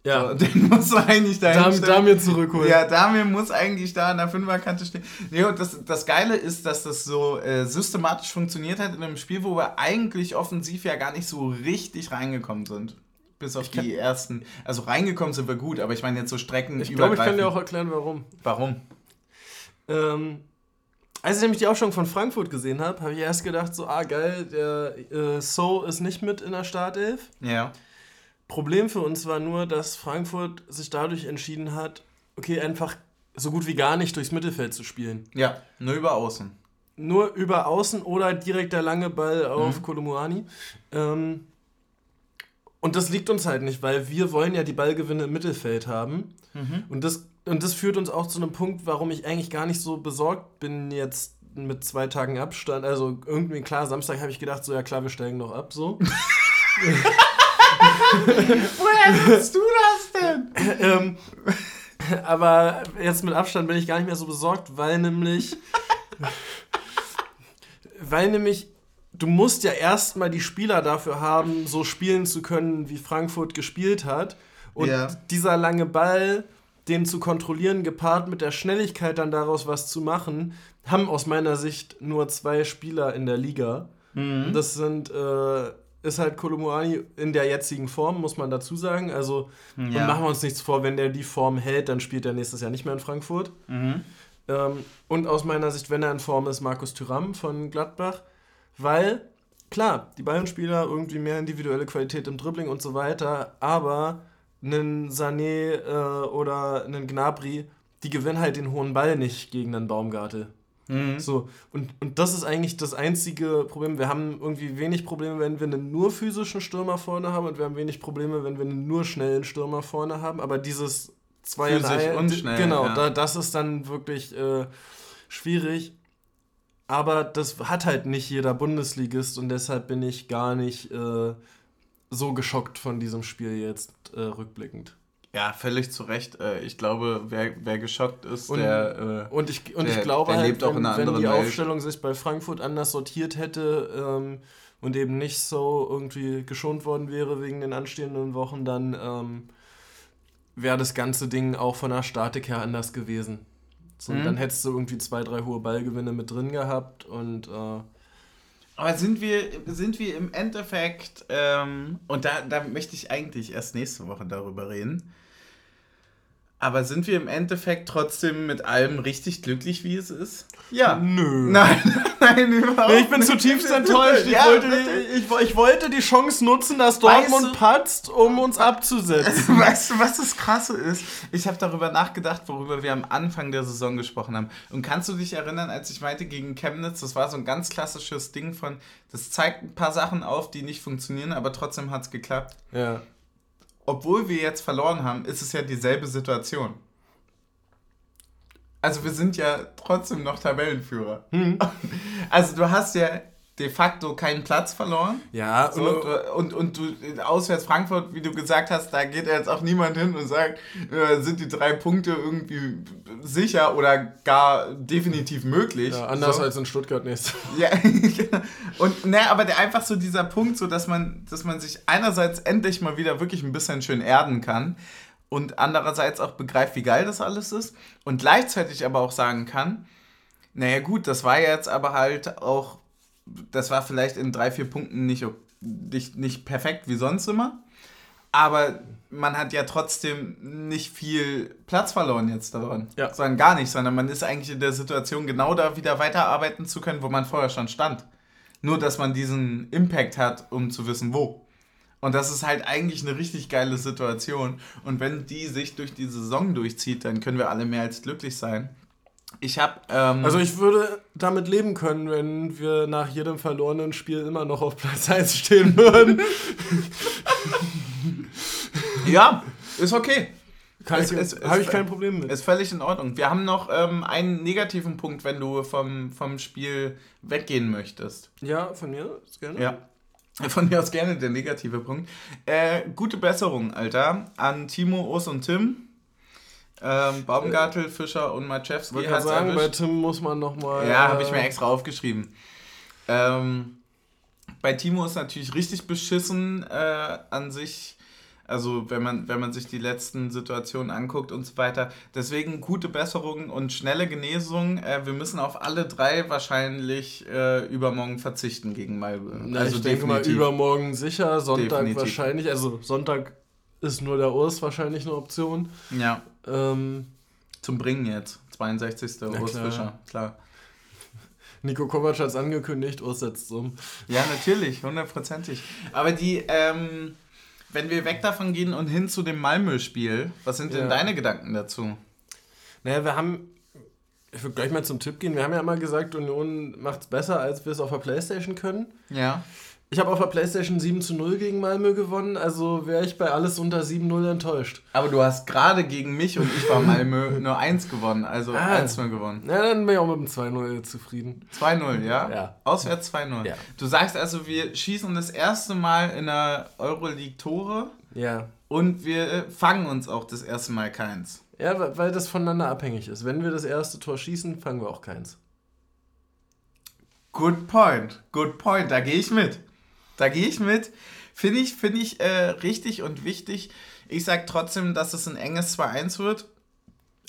Ja. So, den muss eigentlich da Dam, Damir zurückholen. Ja, Damir muss eigentlich da an der Fünferkante stehen. Nee, und das, das Geile ist, dass das so äh, systematisch funktioniert hat in einem Spiel, wo wir eigentlich offensiv ja gar nicht so richtig reingekommen sind. Bis auf die ersten. Also reingekommen sind wir gut, aber ich meine jetzt so Strecken. Ich glaube, ich kann dir auch erklären, warum. Warum? Ähm, als ich nämlich die Aufstellung von Frankfurt gesehen habe, habe ich erst gedacht, so, ah geil, der äh, So ist nicht mit in der Startelf. Ja. Problem für uns war nur, dass Frankfurt sich dadurch entschieden hat, okay, einfach so gut wie gar nicht durchs Mittelfeld zu spielen. Ja, nur über Außen. Nur über Außen oder direkt der lange Ball auf mhm. Kolumuani. Ähm, und das liegt uns halt nicht, weil wir wollen ja die Ballgewinne im Mittelfeld haben. Mhm. Und, das, und das führt uns auch zu einem Punkt, warum ich eigentlich gar nicht so besorgt bin jetzt mit zwei Tagen Abstand. Also irgendwie klar, Samstag habe ich gedacht, so ja klar, wir steigen noch ab, so. Woher willst du das denn? ähm, aber jetzt mit Abstand bin ich gar nicht mehr so besorgt, weil nämlich. weil nämlich. Du musst ja erstmal die Spieler dafür haben, so spielen zu können, wie Frankfurt gespielt hat. Und ja. dieser lange Ball, den zu kontrollieren, gepaart mit der Schnelligkeit dann daraus was zu machen, haben aus meiner Sicht nur zwei Spieler in der Liga. Mhm. Das sind äh, ist halt Kolumuani in der jetzigen Form, muss man dazu sagen. Also ja. machen wir uns nichts vor, wenn der die Form hält, dann spielt er nächstes Jahr nicht mehr in Frankfurt. Mhm. Ähm, und aus meiner Sicht, wenn er in Form ist, Markus Thüram von Gladbach. Weil, klar, die Bayern-Spieler irgendwie mehr individuelle Qualität im Dribbling und so weiter, aber einen Sané äh, oder einen Gnabry, die gewinnen halt den hohen Ball nicht gegen einen Baumgartel. Mhm. So, und, und das ist eigentlich das einzige Problem. Wir haben irgendwie wenig Probleme, wenn wir einen nur physischen Stürmer vorne haben und wir haben wenig Probleme, wenn wir einen nur schnellen Stürmer vorne haben. Aber dieses zwei Physisch und schnell. Genau, ja. da, das ist dann wirklich äh, schwierig. Aber das hat halt nicht jeder Bundesligist und deshalb bin ich gar nicht äh, so geschockt von diesem Spiel jetzt äh, rückblickend. Ja, völlig zu Recht. Äh, ich glaube, wer, wer geschockt ist, und, der. Äh, und ich, und der, ich glaube halt, wenn, wenn die Welt. Aufstellung sich bei Frankfurt anders sortiert hätte ähm, und eben nicht so irgendwie geschont worden wäre wegen den anstehenden Wochen, dann ähm, wäre das ganze Ding auch von der Statik her anders gewesen. So, mhm. Dann hättest du irgendwie zwei, drei hohe Ballgewinne mit drin gehabt und. Äh, aber sind wir, sind wir im Endeffekt, ähm, und da, da möchte ich eigentlich erst nächste Woche darüber reden, aber sind wir im Endeffekt trotzdem mit allem richtig glücklich, wie es ist? Ja. Nö. Nein, nein, überhaupt Ich bin zutiefst enttäuscht. Ich, ja, wollte, ich, ich, wollte die Chance nutzen, dass Dortmund weißt du, patzt, um uns abzusetzen. Weißt du, was das Krasse ist? Ich habe darüber nachgedacht, worüber wir am Anfang der Saison gesprochen haben. Und kannst du dich erinnern, als ich meinte gegen Chemnitz, das war so ein ganz klassisches Ding von, das zeigt ein paar Sachen auf, die nicht funktionieren, aber trotzdem hat es geklappt. Ja obwohl wir jetzt verloren haben, ist es ja dieselbe Situation. Also wir sind ja trotzdem noch Tabellenführer. Hm. Also du hast ja de facto keinen Platz verloren. Ja. So, und, und, und du, auswärts Frankfurt, wie du gesagt hast, da geht jetzt auch niemand hin und sagt, äh, sind die drei Punkte irgendwie sicher oder gar definitiv möglich. Ja, anders so. als in Stuttgart nächstes. Ja, genau. und ne, aber der, einfach so dieser Punkt, so dass man, dass man sich einerseits endlich mal wieder wirklich ein bisschen schön erden kann und andererseits auch begreift, wie geil das alles ist und gleichzeitig aber auch sagen kann, naja gut, das war jetzt aber halt auch, das war vielleicht in drei, vier Punkten nicht, nicht, nicht perfekt wie sonst immer, aber man hat ja trotzdem nicht viel Platz verloren jetzt daran. Ja. Sondern gar nicht, sondern man ist eigentlich in der Situation, genau da wieder weiterarbeiten zu können, wo man vorher schon stand. Nur, dass man diesen Impact hat, um zu wissen, wo. Und das ist halt eigentlich eine richtig geile Situation. Und wenn die sich durch die Saison durchzieht, dann können wir alle mehr als glücklich sein. Ich habe. Ähm also, ich würde damit leben können, wenn wir nach jedem verlorenen Spiel immer noch auf Platz 1 stehen würden. ja, ist okay. Habe ich kein Problem mit. Ist völlig in Ordnung. Wir haben noch ähm, einen negativen Punkt, wenn du vom, vom Spiel weggehen möchtest. Ja, von mir gerne. Ja. Von mir aus gerne der negative Punkt. Äh, gute Besserung, Alter, an Timo, Urs und Tim. Ähm, Baumgartel, äh, Fischer und Maciewski. Wollte ich sagen, erwischt. bei Tim muss man nochmal. Ja, habe ich mir extra aufgeschrieben. Ähm, bei Timo ist natürlich richtig beschissen äh, an sich also wenn man, wenn man sich die letzten Situationen anguckt und so weiter. Deswegen gute Besserung und schnelle Genesung. Äh, wir müssen auf alle drei wahrscheinlich äh, übermorgen verzichten gegen Malmö. Also ich denke mal übermorgen sicher, Sonntag definitiv. wahrscheinlich. Also Sonntag ist nur der Urs wahrscheinlich eine Option. Ja. Ähm, Zum Bringen jetzt. 62. Urs klar. Fischer, klar. Nico Kovac hat es angekündigt, Urs setzt um. Ja, natürlich, hundertprozentig. Aber die, ähm, wenn wir weg davon gehen und hin zu dem Malmö-Spiel, was sind denn ja. deine Gedanken dazu? Naja, wir haben, ich würde gleich mal zum Tipp gehen. Wir haben ja immer gesagt, Union macht es besser, als wir es auf der Playstation können. Ja. Ich habe auf der Playstation 7 zu 0 gegen Malmö gewonnen, also wäre ich bei alles unter 7-0 enttäuscht. Aber du hast gerade gegen mich und ich war Malmö nur 1 gewonnen, also ah. 1-0 gewonnen. Ja, dann bin ich auch mit dem 2-0 zufrieden. 2-0, ja? Ja. Auswärts 2-0. Ja. Du sagst also, wir schießen das erste Mal in der Euroleague Tore. Ja. Und wir fangen uns auch das erste Mal keins. Ja, weil das voneinander abhängig ist. Wenn wir das erste Tor schießen, fangen wir auch keins. Good point, good point, da gehe ich mit. Da gehe ich mit. Finde ich, find ich äh, richtig und wichtig. Ich sage trotzdem, dass es ein enges 2-1 wird.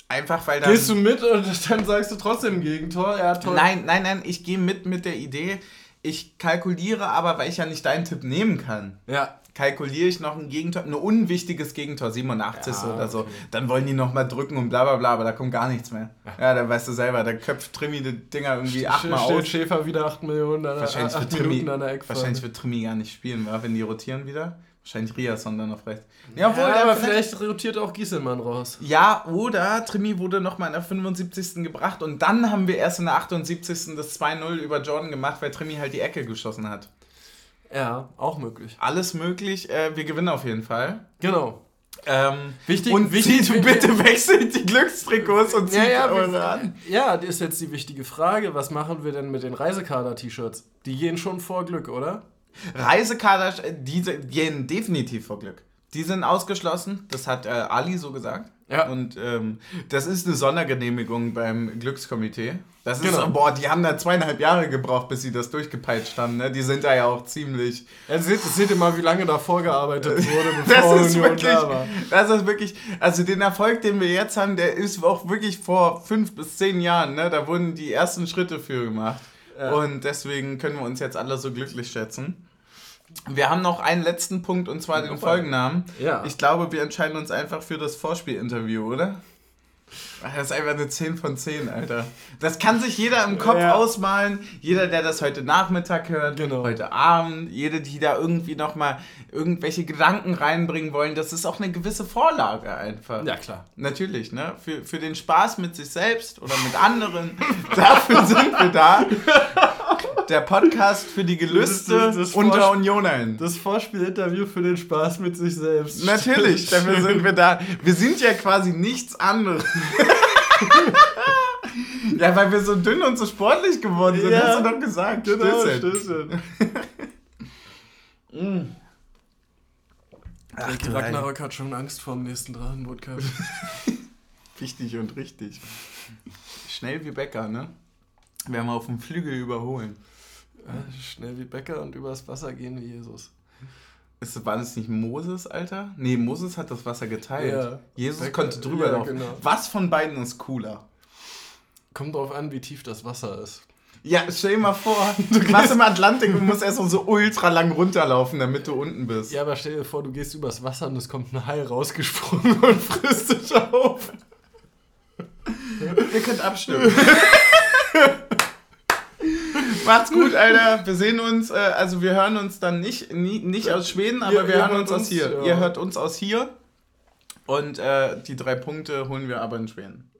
Einfach weil dann. Gehst du mit und dann sagst du trotzdem Gegentor? Ja, toll. Nein, nein, nein, ich gehe mit mit der Idee. Ich kalkuliere aber, weil ich ja nicht deinen Tipp nehmen kann. Ja kalkuliere ich noch ein Gegentor, ein unwichtiges Gegentor, 87 ja, oder so. Okay. Dann wollen die nochmal drücken und bla bla bla, aber da kommt gar nichts mehr. Ja, dann weißt du selber, da köpft Trimmi die Dinger irgendwie achtmal aus. Steht Schäfer wieder 8 Millionen an wahrscheinlich wird Trimmi, Wahrscheinlich wird Trimmi gar nicht spielen, wenn die rotieren wieder. Wahrscheinlich Riasson dann auf rechts. Ja, obwohl, ja, aber vielleicht, vielleicht rotiert auch Gieselmann raus. Ja, oder Trimi wurde nochmal in der 75. gebracht und dann haben wir erst in der 78. das 2-0 über Jordan gemacht, weil Trimi halt die Ecke geschossen hat. Ja, auch möglich. Alles möglich. Äh, wir gewinnen auf jeden Fall. Genau. Ähm, wichtig, und wichtig, zieht, bitte wechselt die Glückstrikots und zieht ja, ja, eure an. Ja, das ist jetzt die wichtige Frage. Was machen wir denn mit den Reisekader-T-Shirts? Die gehen schon vor Glück, oder? Reisekader, äh, die gehen definitiv vor Glück. Die sind ausgeschlossen, das hat äh, Ali so gesagt. Ja. Und ähm, das ist eine Sondergenehmigung beim Glückskomitee. Das ist, genau. boah, die haben da zweieinhalb Jahre gebraucht, bis sie das durchgepeitscht haben. Ne? Die sind da ja auch ziemlich. Ja, seht, seht ihr mal, wie lange da vorgearbeitet wurde, bevor das ist wirklich, da war. Das ist wirklich, also den Erfolg, den wir jetzt haben, der ist auch wirklich vor fünf bis zehn Jahren. Ne? Da wurden die ersten Schritte für gemacht. Ja. Und deswegen können wir uns jetzt alle so glücklich schätzen. Wir haben noch einen letzten Punkt und zwar den Folgennamen. Ja. Ich glaube, wir entscheiden uns einfach für das Vorspielinterview, oder? Das ist einfach eine 10 von 10, Alter. Das kann sich jeder im Kopf ja. ausmalen. Jeder, der das heute Nachmittag hört, genau. heute Abend, jede, die da irgendwie nochmal irgendwelche Gedanken reinbringen wollen. Das ist auch eine gewisse Vorlage einfach. Ja, klar. Natürlich, ne? Für, für den Spaß mit sich selbst oder mit anderen. Dafür sind wir da. Der Podcast für die Gelüste unter Unionern. Das Vorspielinterview für den Spaß mit sich selbst. Natürlich, dafür sind wir da. Wir sind ja quasi nichts anderes. ja, weil wir so dünn und so sportlich geworden sind, ja. hast du doch gesagt. Genau, Stößchen. mm. Ach, Ragnarok hat schon Angst vor dem nächsten Drachenbootkampf. Wichtig und richtig. Schnell wie Bäcker, ne? Werden wir auf dem Flügel überholen. Ja, schnell wie Bäcker und übers Wasser gehen wie Jesus. Ist, war das nicht Moses, Alter? Nee, Moses hat das Wasser geteilt. Ja. Jesus Weg, konnte drüber ja, laufen. Genau. Was von beiden ist cooler? Kommt drauf an, wie tief das Wasser ist. Ja, stell dir mal vor, du warst im Atlantik und musst erst so ultra lang runterlaufen, damit du unten bist. Ja, aber stell dir vor, du gehst übers Wasser und es kommt ein Hai rausgesprungen und frisst dich auf. Ihr könnt abstimmen. Macht's gut, Alter. Wir sehen uns, äh, also wir hören uns dann nicht, nie, nicht aus Schweden, aber ihr, wir hören uns aus hier. Ja. Ihr hört uns aus hier. Und äh, die drei Punkte holen wir aber in Schweden.